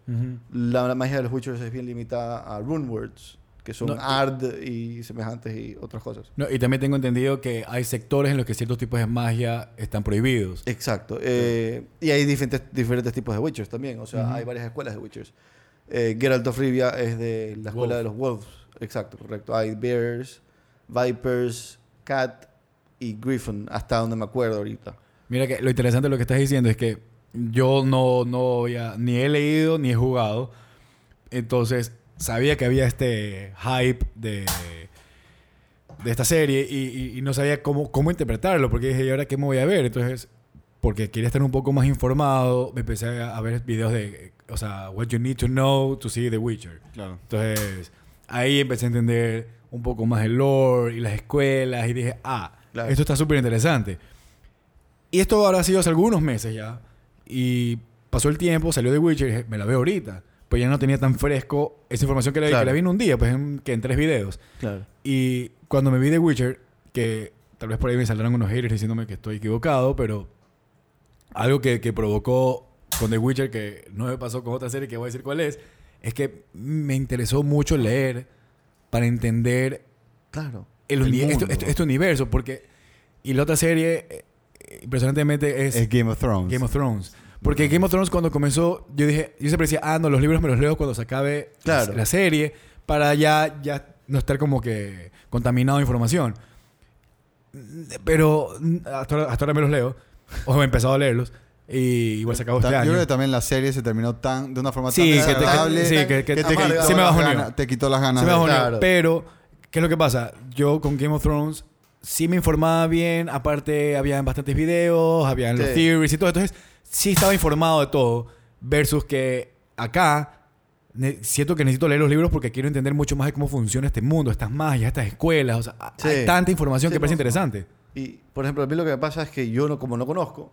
[SPEAKER 3] La, la magia de los Witchers es bien limitada a runewords, que son
[SPEAKER 2] No,
[SPEAKER 3] Ard y semejantes y otras cosas.
[SPEAKER 2] No, y también tengo entendido que hay sectores en los que ciertos tipos de magia están prohibidos.
[SPEAKER 3] Exacto. eh, y hay diferentes, diferentes tipos de Witchers también. O sea, hay varias escuelas de Witchers. Eh, Geralt of Rivia es de la escuela
[SPEAKER 2] Wolf.
[SPEAKER 3] de los Wolves. Exacto, correcto. Hay Bears, Vipers, Cat y Griffin, hasta donde me acuerdo ahorita.
[SPEAKER 2] Mira que lo interesante de lo que estás diciendo es que yo no, no había- ni he leído ni he jugado. Entonces sabía que había este hype de, de esta serie y, y- y no sabía cómo, cómo interpretarlo porque dije, ¿y ahora qué me voy a ver? Entonces, porque quería estar un poco más informado, me empecé a, a ver videos de, o sea, what you need to know to see The Witcher.
[SPEAKER 1] Claro.
[SPEAKER 2] Entonces, ahí empecé a entender un poco más el lore y las escuelas y dije, ah,
[SPEAKER 3] Claro.
[SPEAKER 2] esto está súper interesante. Y esto habrá sido hace algunos meses ya. Y pasó el tiempo, salió The Witcher y dije, me la veo ahorita. Pues ya no tenía tan fresco esa información que la,
[SPEAKER 3] Claro.
[SPEAKER 2] que la vi en un día, pues en, que en tres videos.
[SPEAKER 3] Claro.
[SPEAKER 2] Y cuando me vi The Witcher, que tal vez por ahí me saldrán unos haters diciéndome que estoy equivocado, pero algo que, que provocó con The Witcher, que no me pasó con otra serie que voy a decir cuál es, es que me interesó mucho leer para entender
[SPEAKER 3] Claro.
[SPEAKER 2] el
[SPEAKER 1] El mundo.
[SPEAKER 2] esto- este universo, porque... Y la otra serie, eh, impresionantemente, es,
[SPEAKER 1] Es Game of Thrones.
[SPEAKER 2] Game of Thrones. Porque Game of Thrones cuando comenzó, yo dije, yo siempre decía, ah, no, los libros me los leo cuando se acabe la-
[SPEAKER 3] Claro.
[SPEAKER 2] la, serie, para ya, ya no estar como que contaminado de información. Pero mm, hasta hasta ahora me los leo, o he empezado a leerlos, y igual se acabó
[SPEAKER 1] Ta-
[SPEAKER 2] este
[SPEAKER 1] Yo
[SPEAKER 2] año.
[SPEAKER 1] creo que también la serie se terminó tan de una forma
[SPEAKER 2] Sí,
[SPEAKER 1] tan
[SPEAKER 2] que te-
[SPEAKER 1] desagradable
[SPEAKER 2] sí, que- que-
[SPEAKER 1] te,
[SPEAKER 3] amarga.
[SPEAKER 1] quitó
[SPEAKER 2] Se me
[SPEAKER 1] ganas- te quitó las ganas
[SPEAKER 2] Se me.
[SPEAKER 3] Claro.
[SPEAKER 2] Pero, ¿qué es lo que pasa? Yo con Game of Thrones sí me informaba bien. Aparte, había bastantes videos, había los
[SPEAKER 3] Sí.
[SPEAKER 2] theories y todo. Entonces, sí estaba informado de todo. Versus que acá siento que necesito leer los libros porque quiero entender mucho más de cómo funciona este mundo, estas magias, estas escuelas. O sea, a-
[SPEAKER 3] Sí.
[SPEAKER 2] hay tanta información
[SPEAKER 3] Sí,
[SPEAKER 2] que parece
[SPEAKER 3] no.
[SPEAKER 2] interesante.
[SPEAKER 3] Y, por ejemplo, a mí lo que me pasa es que yo, no, como no conozco,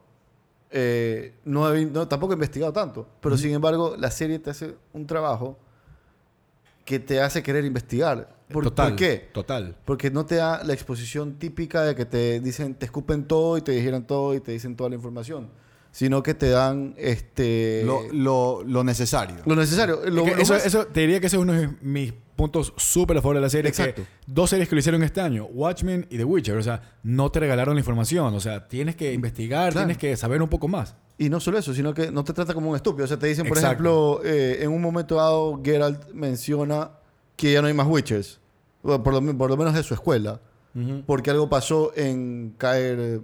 [SPEAKER 3] eh, no, he- no- tampoco he investigado tanto. Pero, sin embargo, la serie te hace un trabajo que te hace querer investigar. ¿Por,
[SPEAKER 2] total.
[SPEAKER 3] ¿por qué?
[SPEAKER 2] Total.
[SPEAKER 3] Porque no te da la exposición típica de que te dicen, te escupen todo y te dijeron todo y te dicen toda la información. Sino que te dan este,
[SPEAKER 1] lo, lo, lo necesario.
[SPEAKER 3] lo necesario. Lo-
[SPEAKER 2] Es que eso, eso- te diría que ese es uno de mis puntos súper a favor de la serie.
[SPEAKER 3] Exacto.
[SPEAKER 2] Que dos series que lo hicieron este año, Watchmen y The Witcher. O sea, no te regalaron la información. O sea, tienes que investigar,
[SPEAKER 3] Claro.
[SPEAKER 2] tienes que saber un poco más.
[SPEAKER 3] Y no solo eso, sino que no te trata como un estúpido. O sea, te dicen, por
[SPEAKER 2] Exacto.
[SPEAKER 3] ejemplo, eh, en un momento dado, Geralt menciona que ya no hay más Witchers. Por, lo, por lo menos de su escuela. Porque algo pasó en Caer...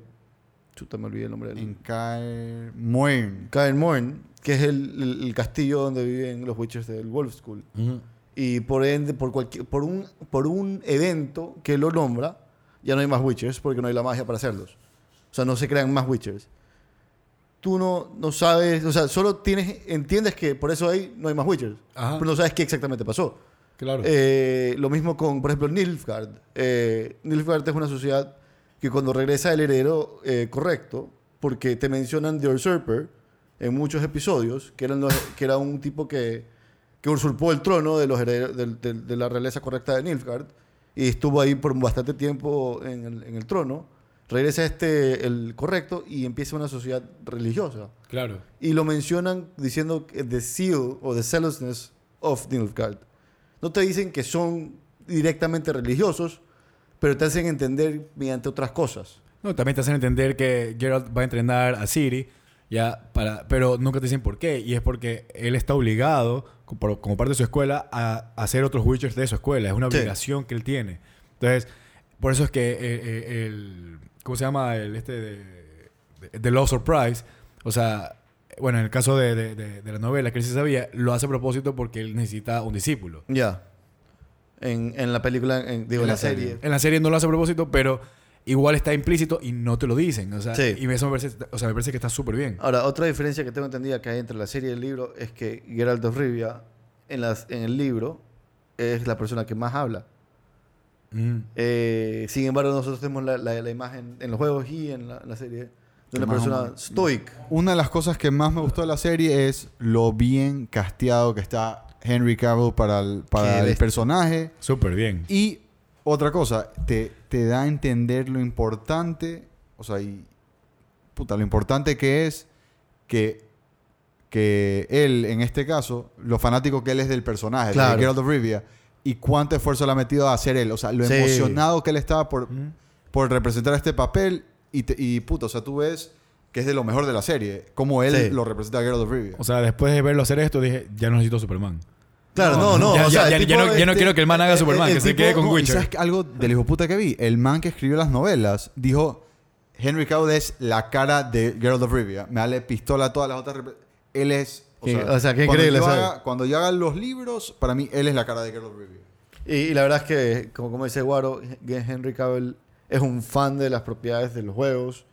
[SPEAKER 3] Chuta, me olvidé el nombre del...
[SPEAKER 1] En Kaer Morn.
[SPEAKER 3] Caer Morn, que es el, el- el castillo donde viven los Witchers del Wolf School. Y por ende, por, cualquier, por, un, por un evento que lo nombra, ya no hay más Witchers porque no hay la magia para hacerlos. O sea, no se crean más Witchers. Tú no, no sabes, o sea, solo tienes, entiendes que por eso ahí no hay más Witchers.
[SPEAKER 2] Ajá.
[SPEAKER 3] Pero no sabes qué exactamente pasó.
[SPEAKER 2] Claro.
[SPEAKER 3] Eh, lo mismo con, por ejemplo, Nilfgaard. Eh, Nilfgaard es una sociedad que cuando regresa el heredero eh, correcto, porque te mencionan The Usurper en muchos episodios, que, eran los- que era un tipo que, que usurpó el trono de, los herederos, del- del- de la realeza correcta de Nilfgaard y estuvo ahí por bastante tiempo en el, en el trono. Regresa este, el correcto, y empieza una sociedad religiosa.
[SPEAKER 2] Claro.
[SPEAKER 3] Y lo mencionan diciendo que the seal o the zealousness of Nilfgaard. No te dicen que son directamente religiosos, pero te hacen entender mediante otras cosas.
[SPEAKER 2] No, también te hacen entender que Geralt va a entrenar a Ciri, ya, para, pero nunca te dicen por qué. Y es porque él está obligado, como parte de su escuela, a hacer otros Witchers de su escuela. Es una
[SPEAKER 3] Sí.
[SPEAKER 2] obligación que él tiene. Entonces, por eso es que eh, eh, el... ¿Cómo se llama? El este de... de- The Lost Surprise. O sea, bueno, en el caso de, de- de- de la novela, que él sí sabía, lo hace a propósito porque él necesita un discípulo.
[SPEAKER 3] Ya. En, en la película, en- digo, en, la, serie.
[SPEAKER 2] En la serie no lo hace a propósito, pero igual está implícito y no te lo dicen. O sea,
[SPEAKER 3] Sí.
[SPEAKER 2] y eso me parece, o sea, me parece que está súper bien.
[SPEAKER 3] Ahora, otra diferencia que tengo entendida que hay entre la serie y el libro es que Geralt of Rivia, en, las, en el libro, es la persona que más habla.
[SPEAKER 2] Mm.
[SPEAKER 3] Eh, sin embargo, nosotros tenemos la, la- la imagen en los juegos y en la, en la serie de una persona stoic.
[SPEAKER 1] Una de las cosas que más me gustó de la serie es lo bien casteado que está Henry Cavill para el, para el personaje.
[SPEAKER 2] Súper bien.
[SPEAKER 1] Y otra cosa, te, te da a entender lo importante, o sea, y, puta, lo importante que es que, que él, en este caso, lo fanático que él es del personaje,
[SPEAKER 3] Claro.
[SPEAKER 1] de Geralt of Rivia, y cuánto esfuerzo le ha metido a hacer él, o sea, lo
[SPEAKER 3] Sí.
[SPEAKER 1] emocionado que él estaba por,
[SPEAKER 2] Mm.
[SPEAKER 1] por representar este papel, y, te- y puta, o sea, tú ves que es de lo mejor de la serie, como él
[SPEAKER 3] Sí.
[SPEAKER 1] lo representa a Geralt of Rivia.
[SPEAKER 2] O sea, después de verlo hacer esto, dije, ya no necesito Superman.
[SPEAKER 3] Claro, no, no.
[SPEAKER 2] Ya-
[SPEAKER 3] o sea,
[SPEAKER 2] ya-
[SPEAKER 3] el
[SPEAKER 2] ya no- ya no
[SPEAKER 3] este-
[SPEAKER 2] quiero que el man haga Superman,
[SPEAKER 3] el
[SPEAKER 2] que se
[SPEAKER 3] tipo-
[SPEAKER 2] quede con
[SPEAKER 1] No, ¿y
[SPEAKER 2] Witcher.
[SPEAKER 1] sabes algo del hijo puta que vi? El man que escribió las novelas dijo: Henry Cavill es la cara de Geralt of Rivia. Me dale pistola a todas las otras. Él es. O
[SPEAKER 3] Qué-
[SPEAKER 1] sea,
[SPEAKER 3] o sea, qué increíble,
[SPEAKER 1] yo cuando yo haga los libros, para mí, él es la cara de Geralt of Rivia.
[SPEAKER 3] Y, y la verdad es que, como, como dice Guaro, Henry Cavill es un fan de las propiedades de los juegos.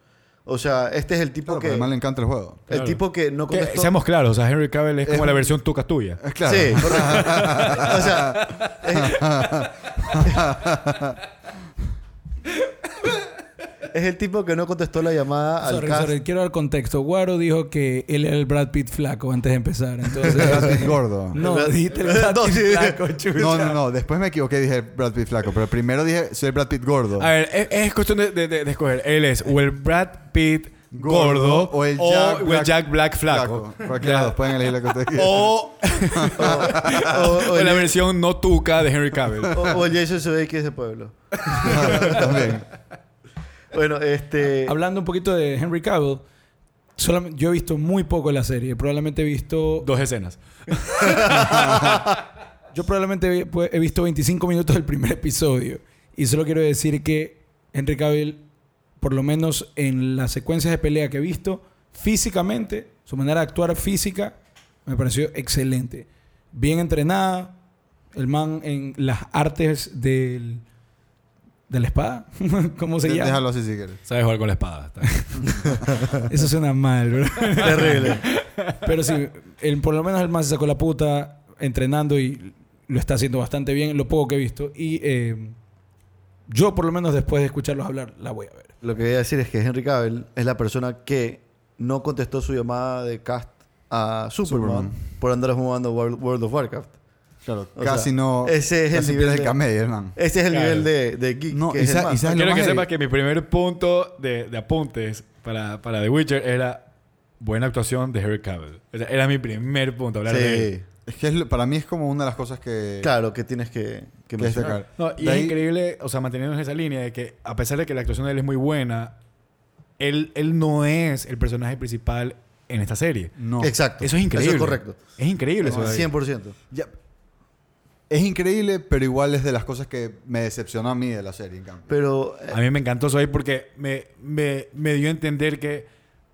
[SPEAKER 3] O sea, este es el tipo
[SPEAKER 1] Claro,
[SPEAKER 3] que...
[SPEAKER 1] además le encanta el juego.
[SPEAKER 3] El tipo que no
[SPEAKER 2] Que,
[SPEAKER 3] contestó...
[SPEAKER 2] seamos claros, o sea, Henry Cavill es como
[SPEAKER 1] Es-
[SPEAKER 2] la versión tuca tuya.
[SPEAKER 1] Es claro.
[SPEAKER 3] Sí, correcto. <laughs> o sea, es, <laughs> <laughs> es el tipo que no contestó la llamada al
[SPEAKER 4] Sorry,
[SPEAKER 3] cast.
[SPEAKER 4] sorry, quiero dar contexto. Guaro dijo que él era el Brad Pitt flaco antes de empezar. Entonces, <laughs>
[SPEAKER 1] Brad Pitt gordo.
[SPEAKER 4] no, <laughs> dijiste el Brad
[SPEAKER 3] No,
[SPEAKER 4] Pitt
[SPEAKER 3] sí.
[SPEAKER 4] flaco, chucha.
[SPEAKER 1] No, no, no. Después me equivoqué dije Brad Pitt flaco. Pero primero dije soy Brad Pitt gordo.
[SPEAKER 2] A ver, es, es cuestión de, de- de- de escoger. Él es o el Brad Pitt gordo,
[SPEAKER 1] o el Jack,
[SPEAKER 2] o
[SPEAKER 1] Black,
[SPEAKER 2] Jack Black flaco.
[SPEAKER 1] Cualquiera de
[SPEAKER 2] Ya.
[SPEAKER 1] los dos. Pueden elegir lo que ustedes quieran.
[SPEAKER 2] O, <laughs>
[SPEAKER 3] O, o
[SPEAKER 2] o
[SPEAKER 3] el,
[SPEAKER 2] la versión no tuca de Henry Cavill.
[SPEAKER 3] o- o el Jason Sudeikis de pueblo.
[SPEAKER 1] También.
[SPEAKER 3] Bueno, este...
[SPEAKER 4] Hablando un poquito de Henry Cavill, solamente, yo he visto muy poco la serie. Probablemente he visto...
[SPEAKER 2] Dos escenas. <laughs>
[SPEAKER 4] Yo probablemente he, he visto 25 minutos del primer episodio. Y solo quiero decir que Henry Cavill, por lo menos en las secuencias de pelea que he visto, físicamente, su manera de actuar física, me pareció excelente. Bien entrenada. El man en las artes del, de la espada. <laughs> ¿Cómo se llama?
[SPEAKER 1] Déjalo así si quieres.
[SPEAKER 2] Sabes jugar con la espada. <laughs>
[SPEAKER 4] Eso suena mal, bro.
[SPEAKER 3] Terrible.
[SPEAKER 4] Pero sí, el- por lo menos el man se sacó la puta entrenando y lo está haciendo bastante bien, lo poco que he visto. Y eh, yo, por lo menos después de escucharlos hablar, la voy a ver.
[SPEAKER 3] Lo que quería decir es que Henry Cavill es la persona que no contestó su llamada de cast a Superman,
[SPEAKER 1] Superman.
[SPEAKER 3] por andar jugando World, World of Warcraft.
[SPEAKER 1] Claro,
[SPEAKER 3] O
[SPEAKER 1] casi
[SPEAKER 3] sea,
[SPEAKER 1] no.
[SPEAKER 3] ese es el
[SPEAKER 1] casi
[SPEAKER 3] nivel
[SPEAKER 1] pierde
[SPEAKER 3] de-
[SPEAKER 1] el camello, hermano.
[SPEAKER 3] Ese es el
[SPEAKER 2] Claro.
[SPEAKER 3] nivel de, de geek
[SPEAKER 1] No,
[SPEAKER 3] que
[SPEAKER 1] y
[SPEAKER 3] es el
[SPEAKER 1] sa-
[SPEAKER 3] man.
[SPEAKER 1] y sabes- lo
[SPEAKER 2] Quiero que
[SPEAKER 1] más
[SPEAKER 2] sepas que mi primer punto de, de apuntes para, para The Witcher era buena actuación de Henry Cavill. O sea, era mi primer punto, hablar de él.
[SPEAKER 3] Sí,
[SPEAKER 1] Es que es para mí es como una de las cosas que.
[SPEAKER 3] claro, que tienes que, que
[SPEAKER 1] que destacar.
[SPEAKER 2] No, y
[SPEAKER 1] De
[SPEAKER 2] es
[SPEAKER 1] ahí-
[SPEAKER 2] increíble, o sea, manteniendo en esa línea de que a pesar de que la actuación de él es muy buena, él, él no es el personaje principal en esta serie.
[SPEAKER 1] No.
[SPEAKER 3] Exacto.
[SPEAKER 2] Eso es increíble.
[SPEAKER 3] Eso es correcto.
[SPEAKER 2] Es increíble eso. de ahí.
[SPEAKER 3] 100%.
[SPEAKER 1] Ya- Es increíble, pero igual es de las cosas que me decepcionó a mí de la serie, en cambio.
[SPEAKER 3] Pero eh,
[SPEAKER 2] A mí me encantó eso ahí porque me, me, me dio a entender que,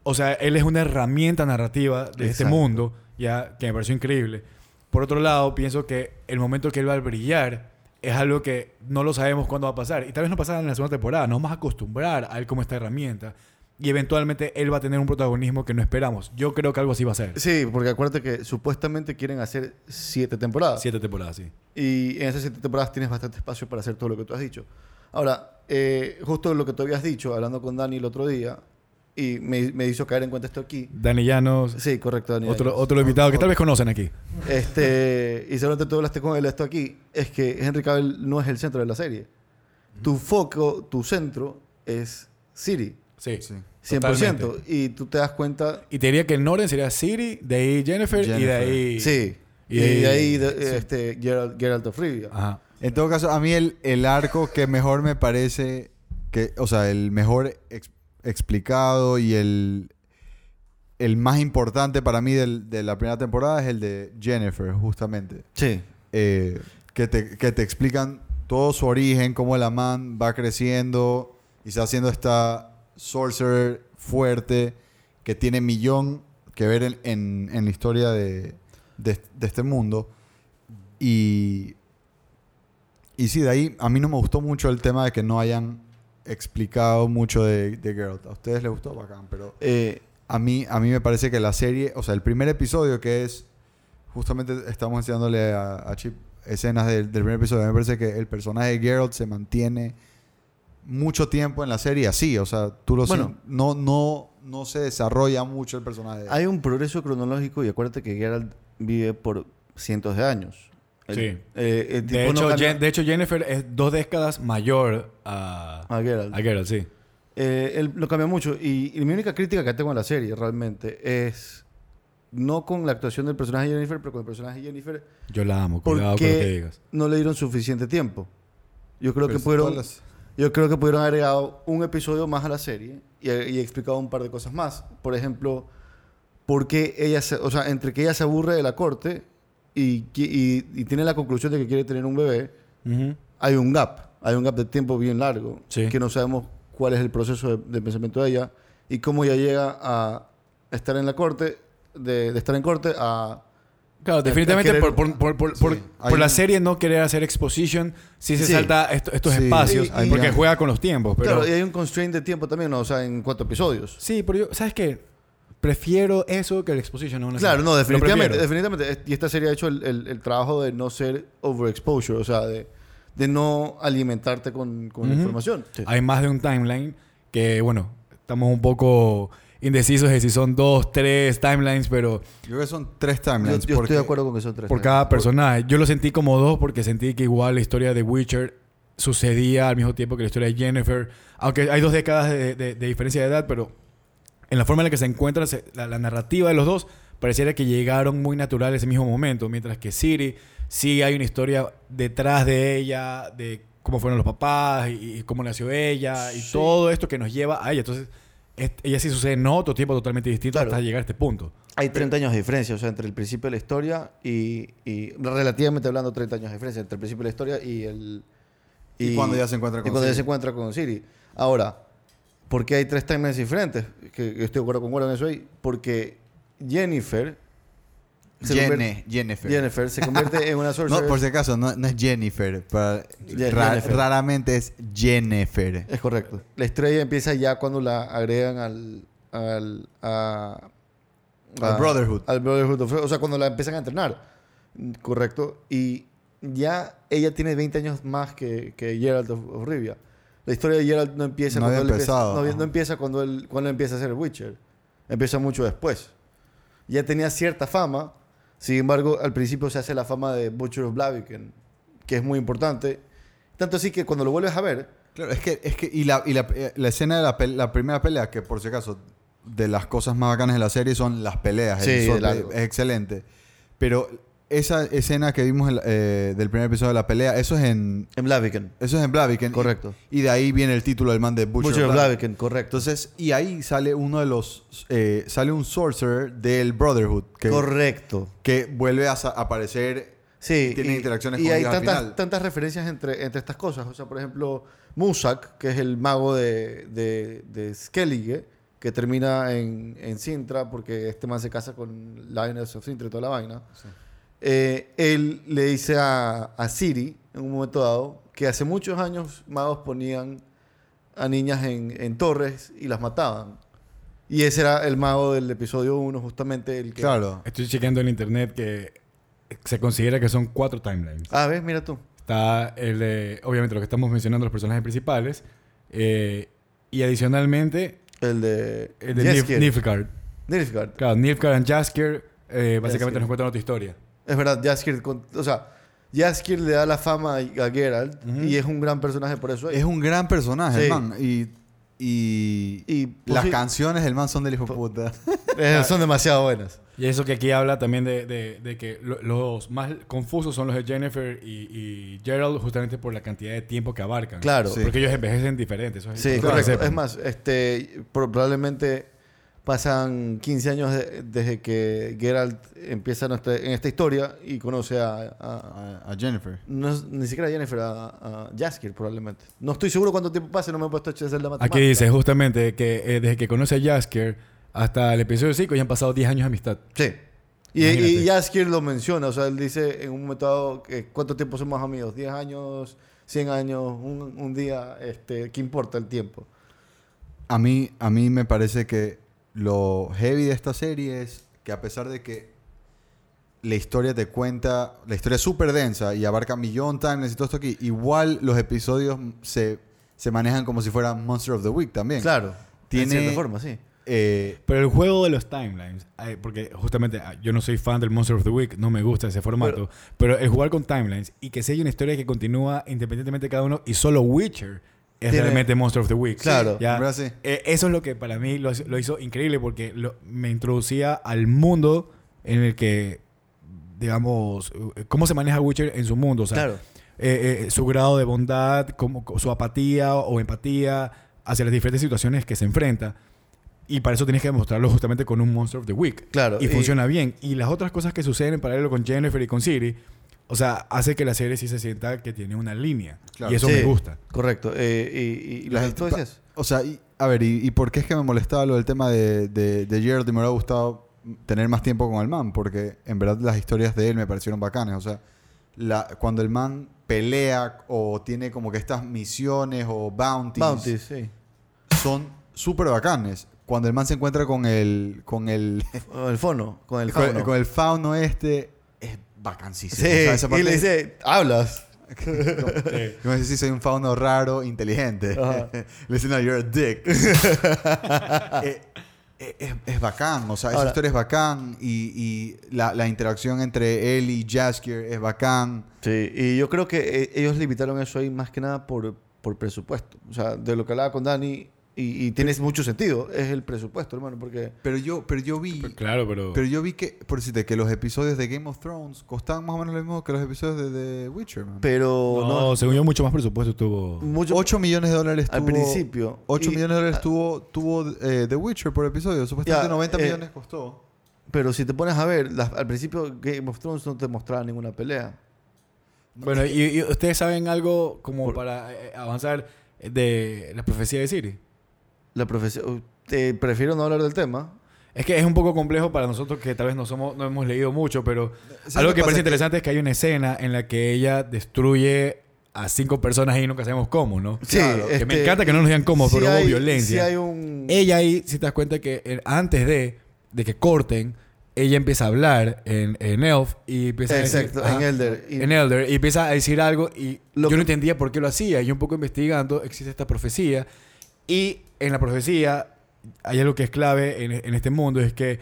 [SPEAKER 2] o sea, él es una herramienta narrativa de este mundo, ya que me pareció increíble. Por otro lado, pienso que el momento que él va a brillar es algo que no lo sabemos cuándo va a pasar. Y tal vez no pasará en la segunda temporada. Nos vamos a acostumbrar a él como esta herramienta. Y eventualmente él va a tener un protagonismo que no esperamos. Yo creo que algo así va a ser.
[SPEAKER 3] Sí, porque acuérdate que supuestamente quieren hacer siete temporadas.
[SPEAKER 2] Siete temporadas, sí.
[SPEAKER 3] Y en esas siete temporadas tienes bastante espacio para hacer todo lo que tú has dicho. Ahora, eh, justo lo que tú habías dicho, hablando con Dani el otro día, y me, me hizo caer en cuenta esto aquí.
[SPEAKER 2] Dani Llanos,
[SPEAKER 3] Sí, correcto, Dani.
[SPEAKER 2] otro,
[SPEAKER 3] Llanos.
[SPEAKER 2] otro invitado que tal vez conocen aquí.
[SPEAKER 3] Este, y seguramente tú hablaste con él esto aquí, es que Henry Cavill no es el centro de la serie. Tu foco, tu centro es Siri,
[SPEAKER 2] Sí.
[SPEAKER 1] Sí.
[SPEAKER 3] 100%.
[SPEAKER 2] Totalmente.
[SPEAKER 3] Y tú te das cuenta...
[SPEAKER 2] Y te diría que el Norden sería Siri, de ahí Jennifer, y de ahí...
[SPEAKER 3] sí.
[SPEAKER 2] y de ahí-
[SPEAKER 3] de ahí de-
[SPEAKER 2] sí.
[SPEAKER 3] este, Geralt, Geralt of Rivia.
[SPEAKER 2] Ajá.
[SPEAKER 1] En todo caso, a mí el, el arco que mejor me parece, que, o sea, el mejor ex- explicado y el, el más importante para mí del- de la primera temporada es el de Jennifer, justamente.
[SPEAKER 3] Sí.
[SPEAKER 1] Eh, que, te, que te explican todo su origen, cómo la man va creciendo y está haciendo esta sorcerer fuerte que tiene millón que ver en, en- en la historia de, de- de este mundo. Y, y sí, de ahí a mí no me gustó mucho el tema de que no hayan explicado mucho de, de Geralt. A ustedes les gustó bacán, pero
[SPEAKER 3] Eh,
[SPEAKER 1] a mí, a mí me parece que la serie, o sea, el primer episodio que es, justamente estamos enseñándole a, a Chip escenas del, del primer episodio, me parece que el personaje de Geralt se mantiene mucho tiempo en la serie así, o sea, tú lo
[SPEAKER 3] Bueno.
[SPEAKER 1] no, no, no se desarrolla mucho el personaje.
[SPEAKER 3] hay un progreso cronológico y acuérdate que Geralt vive por cientos de años. El-
[SPEAKER 2] Sí.
[SPEAKER 3] eh, el tipo
[SPEAKER 2] De hecho, de hecho, Jennifer es dos décadas mayor a,
[SPEAKER 3] a Geralt.
[SPEAKER 2] a Geralt, sí.
[SPEAKER 3] Eh, él lo cambia mucho. Y, y mi única crítica que tengo a la serie realmente es no con la actuación del personaje de Jennifer, pero con el personaje de Jennifer
[SPEAKER 2] Yo la amo, cuidado con lo que digas.
[SPEAKER 3] no le dieron suficiente tiempo. Yo creo
[SPEAKER 1] Pero
[SPEAKER 3] que pudieron,
[SPEAKER 1] todas las-
[SPEAKER 3] yo creo que pudieron haber agregado un episodio más a la serie y, y explicado un par de cosas más. Por ejemplo, por qué ella, se- o sea, entre que ella se aburre de la corte y, qui- y, y tiene la conclusión de que quiere tener un bebé, hay un gap, hay un gap de tiempo bien largo,
[SPEAKER 2] Sí.
[SPEAKER 3] que no sabemos cuál es el proceso de, de pensamiento de ella y cómo ella llega a estar en la corte, de, de estar en corte a...
[SPEAKER 2] Claro,
[SPEAKER 3] a
[SPEAKER 2] definitivamente
[SPEAKER 3] querer-
[SPEAKER 2] por, por, por, por,
[SPEAKER 1] Sí,
[SPEAKER 2] la serie no querer hacer exposition, sí se
[SPEAKER 3] Sí.
[SPEAKER 2] salta esto- estos
[SPEAKER 1] Sí.
[SPEAKER 2] espacios,
[SPEAKER 3] Y- y-
[SPEAKER 2] porque juega con los tiempos. Pero,
[SPEAKER 3] Claro, y hay un constraint de tiempo también, ¿no? o sea, en cuatro episodios.
[SPEAKER 2] Sí, pero yo, ¿sabes qué? Prefiero eso que el exposition. una
[SPEAKER 3] Claro, no, definitivamente. definitivamente. Y esta serie ha hecho el, el- el trabajo de no ser overexposure, o sea, de, de no alimentarte con, con información.
[SPEAKER 2] Hay más de un timeline que, bueno, estamos un poco indecisos de si son dos, tres timelines, pero
[SPEAKER 1] Yo creo que son tres timelines.
[SPEAKER 3] yo
[SPEAKER 1] porque-
[SPEAKER 3] estoy de acuerdo con que son tres.
[SPEAKER 2] por cada personaje. Yo lo sentí como dos porque sentí que igual la historia de Witcher sucedía al mismo tiempo que la historia de Jennifer. Aunque hay dos décadas de, de- de diferencia de edad, pero en la forma en la que se encuentra se- la, la narrativa de los dos pareciera que llegaron muy natural ese mismo momento. Mientras que Siri sí hay una historia detrás de ella, de cómo fueron los papás y, y cómo nació ella y
[SPEAKER 3] Sí.
[SPEAKER 2] todo esto que nos lleva a ella. Entonces, es- ella sí sucede en otro tiempo totalmente distinto
[SPEAKER 3] Claro.
[SPEAKER 2] hasta llegar a este punto.
[SPEAKER 3] Hay 30 años de diferencia, o sea, entre el principio de la historia y, y relativamente hablando 30 años de diferencia entre el principio de la historia y el...
[SPEAKER 1] Y cuando ya se encuentra
[SPEAKER 3] y
[SPEAKER 1] con
[SPEAKER 3] cuando ya
[SPEAKER 1] Siri.
[SPEAKER 3] se encuentra con Siri. Ahora, ¿por qué hay tres timelines diferentes? Que, que estoy de acuerdo con Gordon en eso ahí. Porque Jennifer... se
[SPEAKER 1] Jennifer.
[SPEAKER 3] Jennifer se convierte en una <laughs>
[SPEAKER 1] No,
[SPEAKER 3] sorcerer.
[SPEAKER 1] por si acaso, no, no es Jennifer. para-
[SPEAKER 3] Je-
[SPEAKER 1] ra-
[SPEAKER 3] Jennifer.
[SPEAKER 1] Raramente es Jennifer.
[SPEAKER 3] Es correcto. La estrella empieza ya cuando la agregan al... al a-
[SPEAKER 1] Al Brotherhood.
[SPEAKER 3] Al Brotherhood of- O sea, cuando la empiezan a entrenar. Correcto. Y ya ella tiene 20 años más que, que Geralt of, of Rivia. La historia de Geralt no empieza
[SPEAKER 1] No
[SPEAKER 3] cuando él empieza, no, no empieza cuando él, cuando él empieza a ser Witcher. Empieza mucho después. Ya tenía cierta fama. Sin embargo, al principio se hace la fama de Butcher of Blaviken, que es muy importante. Tanto así que cuando lo vuelves a ver,
[SPEAKER 1] Claro, es que, es que y la, y la, eh, la escena de la, la primera pelea, que por si acaso, de las cosas más bacanas de la serie son las peleas.
[SPEAKER 3] Sí,
[SPEAKER 1] el es excelente. Pero esa escena que vimos en la- eh, del primer episodio de la pelea, eso es en,
[SPEAKER 3] en Blaviken.
[SPEAKER 1] eso es en Blaviken. y-
[SPEAKER 3] Correcto.
[SPEAKER 1] Y, de ahí viene el título del man de Butcher,
[SPEAKER 3] Butcher
[SPEAKER 1] Blaviken.
[SPEAKER 3] Blaviken, correcto.
[SPEAKER 1] Entonces, y ahí sale uno de los. eh, sale un sorcerer del Brotherhood. Que,
[SPEAKER 3] correcto.
[SPEAKER 1] que vuelve a aparecer.
[SPEAKER 3] Sí,
[SPEAKER 1] tienen interacciones
[SPEAKER 3] y
[SPEAKER 1] con
[SPEAKER 3] hay
[SPEAKER 1] ellos al
[SPEAKER 3] tantas,
[SPEAKER 1] final.
[SPEAKER 3] tantas referencias entre, entre estas cosas. O sea, por ejemplo, Musak, que es el mago de, de, de Skellige, que termina en, en Sintra porque este man se casa con Lioness of Sintra y toda la vaina. Eh, él le dice a, a Siri, en un momento dado, que hace muchos años magos ponían a niñas en, en torres y las mataban. Y ese era el mago del episodio 1, justamente el que...
[SPEAKER 1] Claro.
[SPEAKER 2] Estoy chequeando en internet que se considera que son cuatro timelines.
[SPEAKER 3] Ah, ves, mira tú.
[SPEAKER 2] Está el de, obviamente, lo que estamos mencionando, los personajes principales. eh, y adicionalmente,
[SPEAKER 3] El de...
[SPEAKER 2] el de. Nilfgaard.
[SPEAKER 3] Nilfgaard.
[SPEAKER 2] Claro, Nilfgaard y Jaskier eh, básicamente
[SPEAKER 3] Jaskier.
[SPEAKER 2] nos cuentan otra historia.
[SPEAKER 3] Es verdad, Jaskier... con- O sea, Jaskier le da la fama a Geralt y es un gran personaje por eso.
[SPEAKER 1] Es un gran personaje,
[SPEAKER 3] Sí.
[SPEAKER 1] el man. Y, y,
[SPEAKER 3] Y
[SPEAKER 1] las canciones del man son del hijo de puta. <laughs>
[SPEAKER 3] eh, son demasiado buenas.
[SPEAKER 2] Y eso que aquí habla también de, de- de que lo- los más confusos son los de Jennifer y, y Gerald justamente por la cantidad de tiempo que abarcan.
[SPEAKER 3] Claro.
[SPEAKER 1] Sí.
[SPEAKER 2] Porque ellos envejecen diferentes. Eso es
[SPEAKER 3] Sí, correcto. Es más, este, pro- probablemente pasan 15 años de- desde que Geralt empieza nuestra- en esta historia y conoce a, a-
[SPEAKER 1] A, a Jennifer.
[SPEAKER 3] no ni siquiera a Jennifer, a, a Jaskier probablemente. No estoy seguro cuánto tiempo pase, no me he puesto a hacer la matemática.
[SPEAKER 2] Aquí dice justamente que eh, desde que conoce a Jaskier hasta el episodio 5 ya han pasado 10 años de amistad.
[SPEAKER 3] Sí. Y, y Jaskier lo menciona, o sea, él dice en un momento dado que cuánto tiempo somos amigos, 10 años, 100 años, un, un día, este, ¿qué importa el tiempo?
[SPEAKER 1] A mí, a mí me parece que lo heavy de esta serie es que a pesar de que la historia te cuenta, la historia es súper densa y abarca millón timelines y todo esto aquí, igual los episodios se, se manejan como si fueran Monster of the Week también.
[SPEAKER 3] Claro,
[SPEAKER 1] Tiene-
[SPEAKER 3] en cierta forma, sí.
[SPEAKER 1] Eh,
[SPEAKER 2] Pero el juego de los timelines, eh, porque justamente ah, yo no soy fan del Monster of the Week, no me gusta ese formato, pero, el jugar con timelines y que sea una historia que continúa independientemente de cada uno y solo Witcher es
[SPEAKER 3] Tiene-
[SPEAKER 2] realmente Monster of the Week.
[SPEAKER 3] Claro.
[SPEAKER 2] Ya,
[SPEAKER 1] sí.
[SPEAKER 2] eh, eso es lo que para mí lo, lo hizo increíble porque lo- me introducía al mundo en el que, digamos, eh, cómo se maneja Witcher en su mundo. O sea,
[SPEAKER 3] Claro.
[SPEAKER 2] eh, eh, su grado de bondad, como, su apatía o empatía hacia las diferentes situaciones que se enfrenta. Y para eso tienes que demostrarlo justamente con un Monster of the Week.
[SPEAKER 3] Claro,
[SPEAKER 2] Y,
[SPEAKER 3] y-
[SPEAKER 2] funciona bien. Y las otras cosas que suceden en paralelo con Jennifer y con Siri, o sea, hace que la serie sí se sienta que tiene una línea.
[SPEAKER 1] Claro.
[SPEAKER 2] Y eso
[SPEAKER 3] Sí,
[SPEAKER 2] me gusta.
[SPEAKER 3] Correcto. Eh, y y,
[SPEAKER 1] La gente
[SPEAKER 3] decías.
[SPEAKER 1] O sea, y- a ver, y, y por qué es que me molestaba lo del tema de, de, de Gerald y me hubiera gustado tener más tiempo con el man? Porque en verdad las historias de él me parecieron bacanas. O sea, la, cuando el man pelea o tiene como que estas misiones o bounties,
[SPEAKER 3] Bounty, sí.
[SPEAKER 1] son súper bacanes. Cuando el man se encuentra con el, con el,
[SPEAKER 3] el fono, con el <laughs>
[SPEAKER 1] con,
[SPEAKER 3] fauno.
[SPEAKER 1] con el fauno este, es bacanísimo.
[SPEAKER 3] Sí,
[SPEAKER 1] O sea, esa
[SPEAKER 3] y le dice, hablas. <laughs>
[SPEAKER 1] Yo me dice, sí, soy un fauno raro, inteligente. <laughs> Le dice, no, you're a dick. <laughs> Eh, eh, es, es bacán, o sea, esa
[SPEAKER 3] Ahora-
[SPEAKER 1] historia es bacán y, y la, la interacción entre él y Jaskier es bacán.
[SPEAKER 3] Sí, y yo creo que eh, ellos limitaron eso ahí más que nada por, por presupuesto. O sea, de lo que hablaba con Dani, y, y tiene mucho sentido, es el presupuesto, hermano, porque...
[SPEAKER 1] Pero yo, pero yo vi,
[SPEAKER 2] Claro, pero...
[SPEAKER 1] pero yo vi que, por decirte, que los episodios de Game of Thrones costaban más o menos lo mismo que los episodios de The Witcher, man.
[SPEAKER 3] Pero
[SPEAKER 2] no,
[SPEAKER 3] no,
[SPEAKER 2] según yo, mucho más presupuesto tuvo...
[SPEAKER 3] mucho
[SPEAKER 1] 8 millones de dólares
[SPEAKER 3] al
[SPEAKER 1] tuvo...
[SPEAKER 3] principio.
[SPEAKER 1] 8
[SPEAKER 3] Y-
[SPEAKER 1] millones de dólares tuvo, tuvo eh, The Witcher por episodio. Supuestamente
[SPEAKER 3] Ya,
[SPEAKER 1] 90
[SPEAKER 3] eh,
[SPEAKER 1] millones costó.
[SPEAKER 3] Pero si te pones a ver, las- al principio Game of Thrones no te mostraba ninguna pelea.
[SPEAKER 2] Bueno, y, y ustedes saben algo como
[SPEAKER 3] Por-
[SPEAKER 2] para eh, avanzar de la profecía de Siri.
[SPEAKER 3] La profecía... Te prefiero no hablar del tema.
[SPEAKER 2] Es que es un poco complejo para nosotros que tal vez no somos, no hemos leído mucho, pero
[SPEAKER 1] ¿Sabes
[SPEAKER 2] algo que parece
[SPEAKER 1] Que-
[SPEAKER 2] interesante es que hay una escena en la que ella destruye a cinco personas y nunca sabemos cómo, ¿no?
[SPEAKER 3] Sí,
[SPEAKER 1] Claro,
[SPEAKER 2] que me
[SPEAKER 3] este,
[SPEAKER 2] encanta que no nos digan cómo,
[SPEAKER 3] sí
[SPEAKER 2] pero hubo
[SPEAKER 3] hay-
[SPEAKER 2] violencia.
[SPEAKER 3] sí hay un...
[SPEAKER 2] Ella ahí, si te das cuenta que eh, antes de, de que corten, ella empieza a hablar en, en Elf y empieza a decir...
[SPEAKER 3] Exacto, en Elder. Y-
[SPEAKER 2] en Elder y empieza a decir algo y
[SPEAKER 3] Lo
[SPEAKER 2] yo no
[SPEAKER 3] que-
[SPEAKER 2] entendía por qué lo hacía. Y un poco investigando, existe esta profecía. Y en la profecía hay algo que es clave en, en este mundo, es que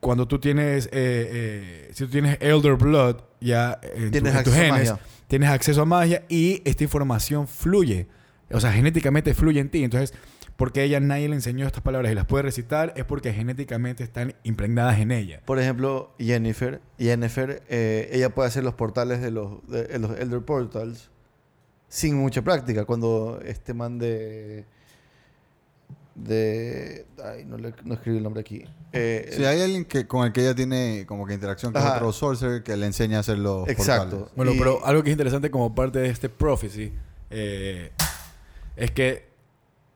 [SPEAKER 2] cuando tú tienes, eh, eh, si tú tienes Elder Blood, ya en, tu-
[SPEAKER 3] Tienes
[SPEAKER 2] en tus
[SPEAKER 3] acceso a
[SPEAKER 2] genes,
[SPEAKER 3] magia.
[SPEAKER 2] tienes acceso a magia y esta información fluye. O sea, genéticamente fluye en ti. Entonces, porque ella nadie le enseñó estas palabras y las puede recitar, es porque genéticamente están impregnadas en ella.
[SPEAKER 3] Por ejemplo, Jennifer. Jennifer, eh, ella puede hacer los portales de los, de los Elder Portals sin mucha práctica. Cuando este man de... de ay, no, le- no escribí el nombre aquí. Eh,
[SPEAKER 1] Si hay alguien que, con el que ella tiene como que interacción con
[SPEAKER 3] Ajá.
[SPEAKER 1] otro sorcerer que le enseña a hacer los
[SPEAKER 3] Exacto.
[SPEAKER 1] portales.
[SPEAKER 2] Bueno,
[SPEAKER 3] Y-
[SPEAKER 2] pero algo que es interesante como parte de este prophecy eh, es que,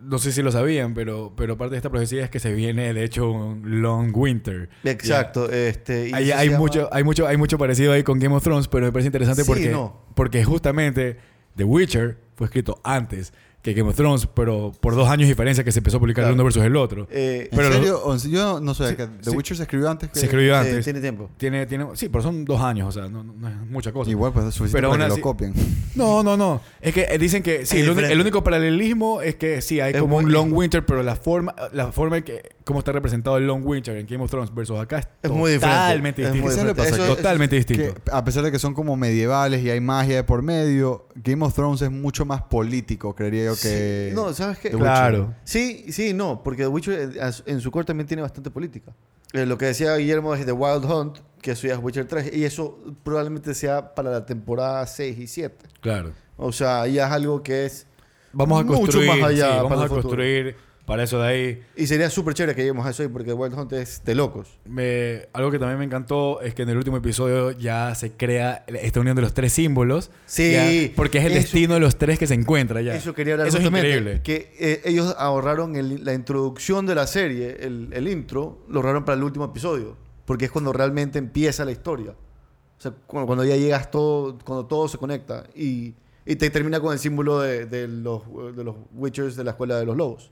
[SPEAKER 2] no sé si lo sabían, pero, pero parte de esta profecía es que se viene, de hecho, un long winter.
[SPEAKER 3] Exacto. Este, y
[SPEAKER 2] Hay,
[SPEAKER 3] llama-
[SPEAKER 2] mucho, hay, mucho, hay mucho parecido ahí con Game of Thrones, pero me parece interesante
[SPEAKER 3] Sí,
[SPEAKER 2] porque,
[SPEAKER 3] no.
[SPEAKER 2] porque justamente The Witcher fue escrito antes que Game of Thrones, pero por dos años de diferencia que se empezó a publicar el uno versus el otro.
[SPEAKER 3] Eh,
[SPEAKER 1] ¿En
[SPEAKER 2] Pero lo-
[SPEAKER 1] serio? Yo no sé,
[SPEAKER 2] Sí,
[SPEAKER 1] que The
[SPEAKER 2] sí.
[SPEAKER 1] Witcher se escribió antes que...
[SPEAKER 2] Se escribió
[SPEAKER 3] eh,
[SPEAKER 2] antes.
[SPEAKER 3] tiene tiempo.
[SPEAKER 2] Tiene, tiene, sí, pero son dos años, o sea, no, no- es mucha cosa.
[SPEAKER 1] Igual, pues es suficiente
[SPEAKER 2] Pero
[SPEAKER 1] para que lo copien.
[SPEAKER 2] No, no, no. Es que eh, dicen que sí, el, único paralelismo es que sí, hay
[SPEAKER 3] Es
[SPEAKER 2] como un Long Winter, pero la forma, la forma en que, cómo está representado el Long Winter en Game of Thrones versus acá es,
[SPEAKER 3] Es muy diferente.
[SPEAKER 2] totalmente
[SPEAKER 3] Es
[SPEAKER 2] distinto.
[SPEAKER 3] muy
[SPEAKER 1] ¿Qué le
[SPEAKER 3] diferente.
[SPEAKER 1] pasa?
[SPEAKER 3] Eso-
[SPEAKER 2] totalmente distinto.
[SPEAKER 1] Que, a pesar de que son como medievales y hay magia de por medio, Game of Thrones es mucho más político, creería yo, que...
[SPEAKER 3] Sí, no, ¿sabes qué?
[SPEAKER 1] The
[SPEAKER 2] Claro.
[SPEAKER 3] Sí, sí, no, porque The Witcher eh, en su core también tiene bastante política. Eh, lo que decía Guillermo es The Wild Hunt, que eso ya es Witcher 3, y eso probablemente sea para la temporada 6 y 7.
[SPEAKER 2] Claro.
[SPEAKER 3] O sea, ya es algo que es...
[SPEAKER 2] Vamos a
[SPEAKER 3] Mucho
[SPEAKER 2] construir,
[SPEAKER 3] más allá
[SPEAKER 2] sí, vamos a
[SPEAKER 3] futuro.
[SPEAKER 2] construir para eso de ahí.
[SPEAKER 3] Y sería súper chévere que lleguemos a eso ahí, porque Wild Hunt es de locos.
[SPEAKER 2] Me- algo que también me encantó es que en el último episodio ya se crea esta unión de los tres símbolos.
[SPEAKER 3] Sí,
[SPEAKER 2] Ya, porque es el
[SPEAKER 3] eso-
[SPEAKER 2] destino de los tres que se encuentra ya.
[SPEAKER 3] Eso quería hablar
[SPEAKER 2] Eso es increíble.
[SPEAKER 3] Que eh, ellos ahorraron el- la introducción de la serie, el, el intro, lo ahorraron para el último episodio. Porque es cuando realmente empieza la historia. O sea, cuando, cuando ya llegas todo, cuando todo se conecta. Y, y te termina con el símbolo de, de los, de los Witchers de la Escuela de los Lobos.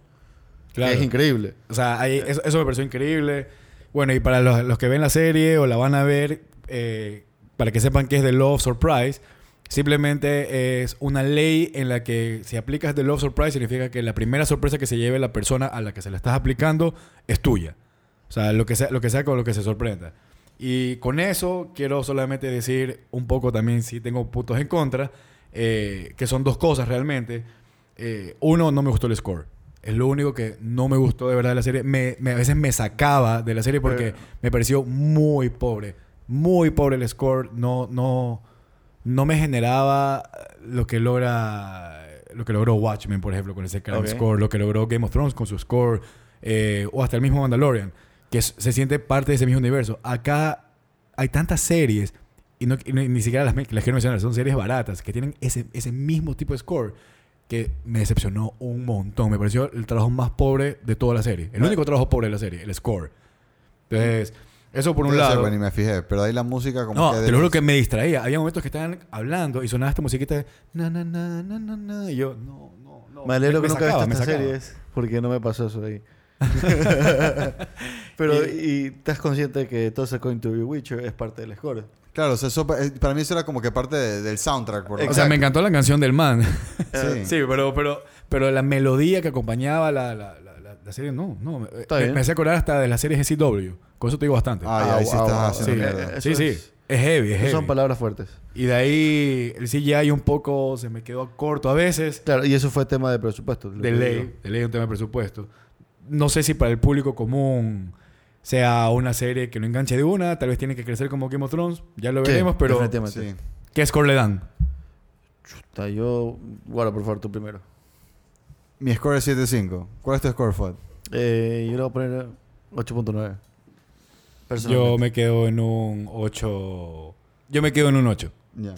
[SPEAKER 2] Claro.
[SPEAKER 3] Es increíble.
[SPEAKER 2] O sea, ahí- eso, eso me pareció increíble. Bueno, y para los, los que ven la serie o la van a ver, eh, para que sepan que es The Love Surprise, simplemente es una ley en la que si aplicas The Love Surprise significa que la primera sorpresa que se lleve la persona a la que se la estás aplicando es tuya. O sea, lo que sea, lo que sea con lo que se sorprenda. Y con eso quiero solamente decir un poco también, si tengo puntos en contra, eh, que son dos cosas realmente. Eh, uno, no me gustó el score. Es lo único que no me gustó de verdad de la serie. Me, me- a veces me sacaba de la serie porque
[SPEAKER 3] Pero-
[SPEAKER 2] me pareció muy pobre. Muy pobre el score. No, no, no me generaba lo que logra lo que logró Watchmen, por ejemplo, con ese gran
[SPEAKER 3] Ok.
[SPEAKER 2] score. Lo que logró Game of Thrones con su score. eh, o hasta el mismo Mandalorian. Que se siente parte de ese mismo universo. Acá hay tantas series. Y, no- y ni siquiera las, las quiero mencionar. Son series baratas que tienen ese, ese mismo tipo de score que me decepcionó un montón. Me pareció el trabajo más pobre de toda la serie. El único trabajo pobre de la serie, el score. Entonces, eso por un
[SPEAKER 1] Debe ser,
[SPEAKER 2] lado.
[SPEAKER 1] bueno, ni me fijé, pero ahí la música como
[SPEAKER 2] No,
[SPEAKER 1] que...
[SPEAKER 2] te lo juro que me distraía. Había momentos que estaban hablando y sonaba esta musiquita de na na na na na na y yo no no no.
[SPEAKER 3] me alegro que nunca
[SPEAKER 2] sacaba,
[SPEAKER 3] viste estas series, porque no me pasó eso ahí. <laughs> Pero, y, estás consciente que Toss According to Your Witcher es parte del score.
[SPEAKER 1] Claro, o sea, eso eh, para mí eso era como que parte de- del soundtrack. Por
[SPEAKER 2] O sea, me encantó la canción del man. <laughs>
[SPEAKER 1] Sí.
[SPEAKER 2] Sí, pero, pero, pero la melodía que acompañaba la, la, la, la- la serie, no, no. Me,
[SPEAKER 3] Está
[SPEAKER 2] me-
[SPEAKER 3] bien.
[SPEAKER 2] me hacía acordar hasta de las series de CW. Con eso te digo bastante.
[SPEAKER 1] Ah, ya, ahí sí
[SPEAKER 3] Ah,
[SPEAKER 1] estás
[SPEAKER 3] wow,
[SPEAKER 1] haciendo
[SPEAKER 2] sí,
[SPEAKER 1] mierda.
[SPEAKER 3] Eso
[SPEAKER 2] sí, sí.
[SPEAKER 3] es-
[SPEAKER 2] Es heavy, es
[SPEAKER 3] Esas
[SPEAKER 2] heavy.
[SPEAKER 3] son palabras fuertes.
[SPEAKER 2] Y de ahí el CGI un poco se me quedó corto a veces.
[SPEAKER 3] Claro, y eso fue tema de presupuesto.
[SPEAKER 2] De ley, de ley un tema de presupuesto. No sé si para el público común sea una serie que no enganche de una. Tal vez tiene que crecer como Game of Thrones. Ya lo
[SPEAKER 3] Sí,
[SPEAKER 2] veremos, pero...
[SPEAKER 3] definitivamente.
[SPEAKER 1] Sí.
[SPEAKER 2] ¿Qué score le dan?
[SPEAKER 3] Yo... Bueno, por favor, tú primero.
[SPEAKER 1] Mi score es 7.5. ¿Cuál es tu score, Fuad?
[SPEAKER 3] Eh, yo le voy a poner 8.9.
[SPEAKER 2] Yo me quedo en un 8... Yo me quedo en un 8.
[SPEAKER 1] Ya.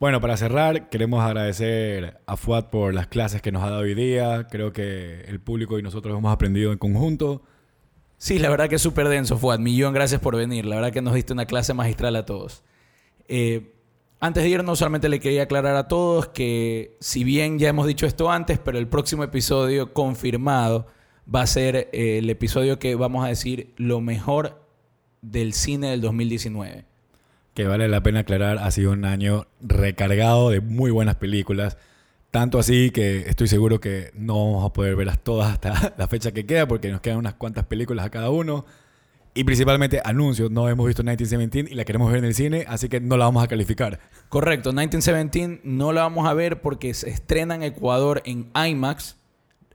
[SPEAKER 2] Bueno, para cerrar, queremos agradecer a Fuad por las clases que nos ha dado hoy día. Creo que el público y nosotros hemos aprendido en conjunto.
[SPEAKER 4] Sí, la verdad que es súper denso, Fuad. Millón gracias por venir. La verdad que nos diste una clase magistral a todos. Eh, antes de irnos, solamente le quería aclarar a todos que, si bien ya hemos dicho esto antes, pero el próximo episodio confirmado va a ser eh, el episodio que vamos a decir lo mejor del cine del 2019.
[SPEAKER 2] que vale la pena aclarar, ha sido un año recargado de muy buenas películas. Tanto así que estoy seguro que no vamos a poder verlas todas hasta <laughs> la fecha que queda, porque nos quedan unas cuantas películas a cada uno. Y principalmente anuncios. No hemos visto 1917 y la queremos ver en el cine, así que no la vamos a calificar.
[SPEAKER 4] Correcto, 1917 no la vamos a ver porque se estrena en Ecuador en IMAX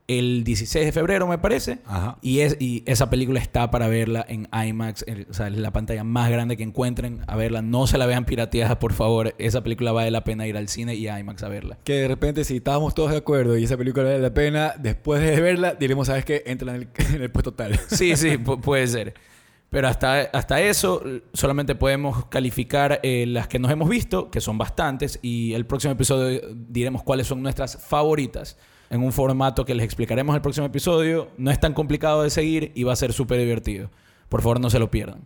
[SPEAKER 4] el 16 de febrero, me parece.
[SPEAKER 2] Ajá.
[SPEAKER 4] Y, es, y esa película está para verla en IMAX, o sea, es la pantalla más grande que encuentren a verla. No se la vean pirateada, por favor. Esa película vale la pena ir al cine y a IMAX a verla.
[SPEAKER 2] Que de repente, si estábamos todos de acuerdo y esa película vale la pena, después de verla, diremos, ¿sabes qué? Entra en el, <laughs> en el puesto tal.
[SPEAKER 4] Sí, sí, <laughs> pu- puede ser. Pero hasta, hasta eso solamente podemos calificar eh, las que nos hemos visto, que son bastantes, y el próximo episodio diremos cuáles son nuestras favoritas en un formato que les explicaremos el próximo episodio. No es tan complicado de seguir y va a ser súper divertido. Por favor, no se lo pierdan.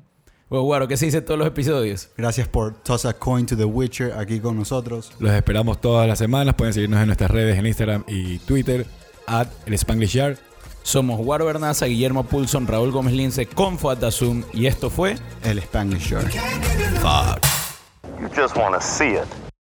[SPEAKER 4] Bueno, Guaro, ¿qué se dice todos los episodios?
[SPEAKER 1] Gracias por toss a coin to the Witcher aquí con nosotros.
[SPEAKER 2] Los esperamos todas las semanas. Pueden seguirnos en nuestras redes en Instagram y Twitter. At el Spanglish Yard.
[SPEAKER 4] Somos Guaro Bernaza, Guillermo Pulson, Raúl Gómez Lince, con Zoom y esto fue
[SPEAKER 1] El Spanglish Yard.
[SPEAKER 5] You just want to see it.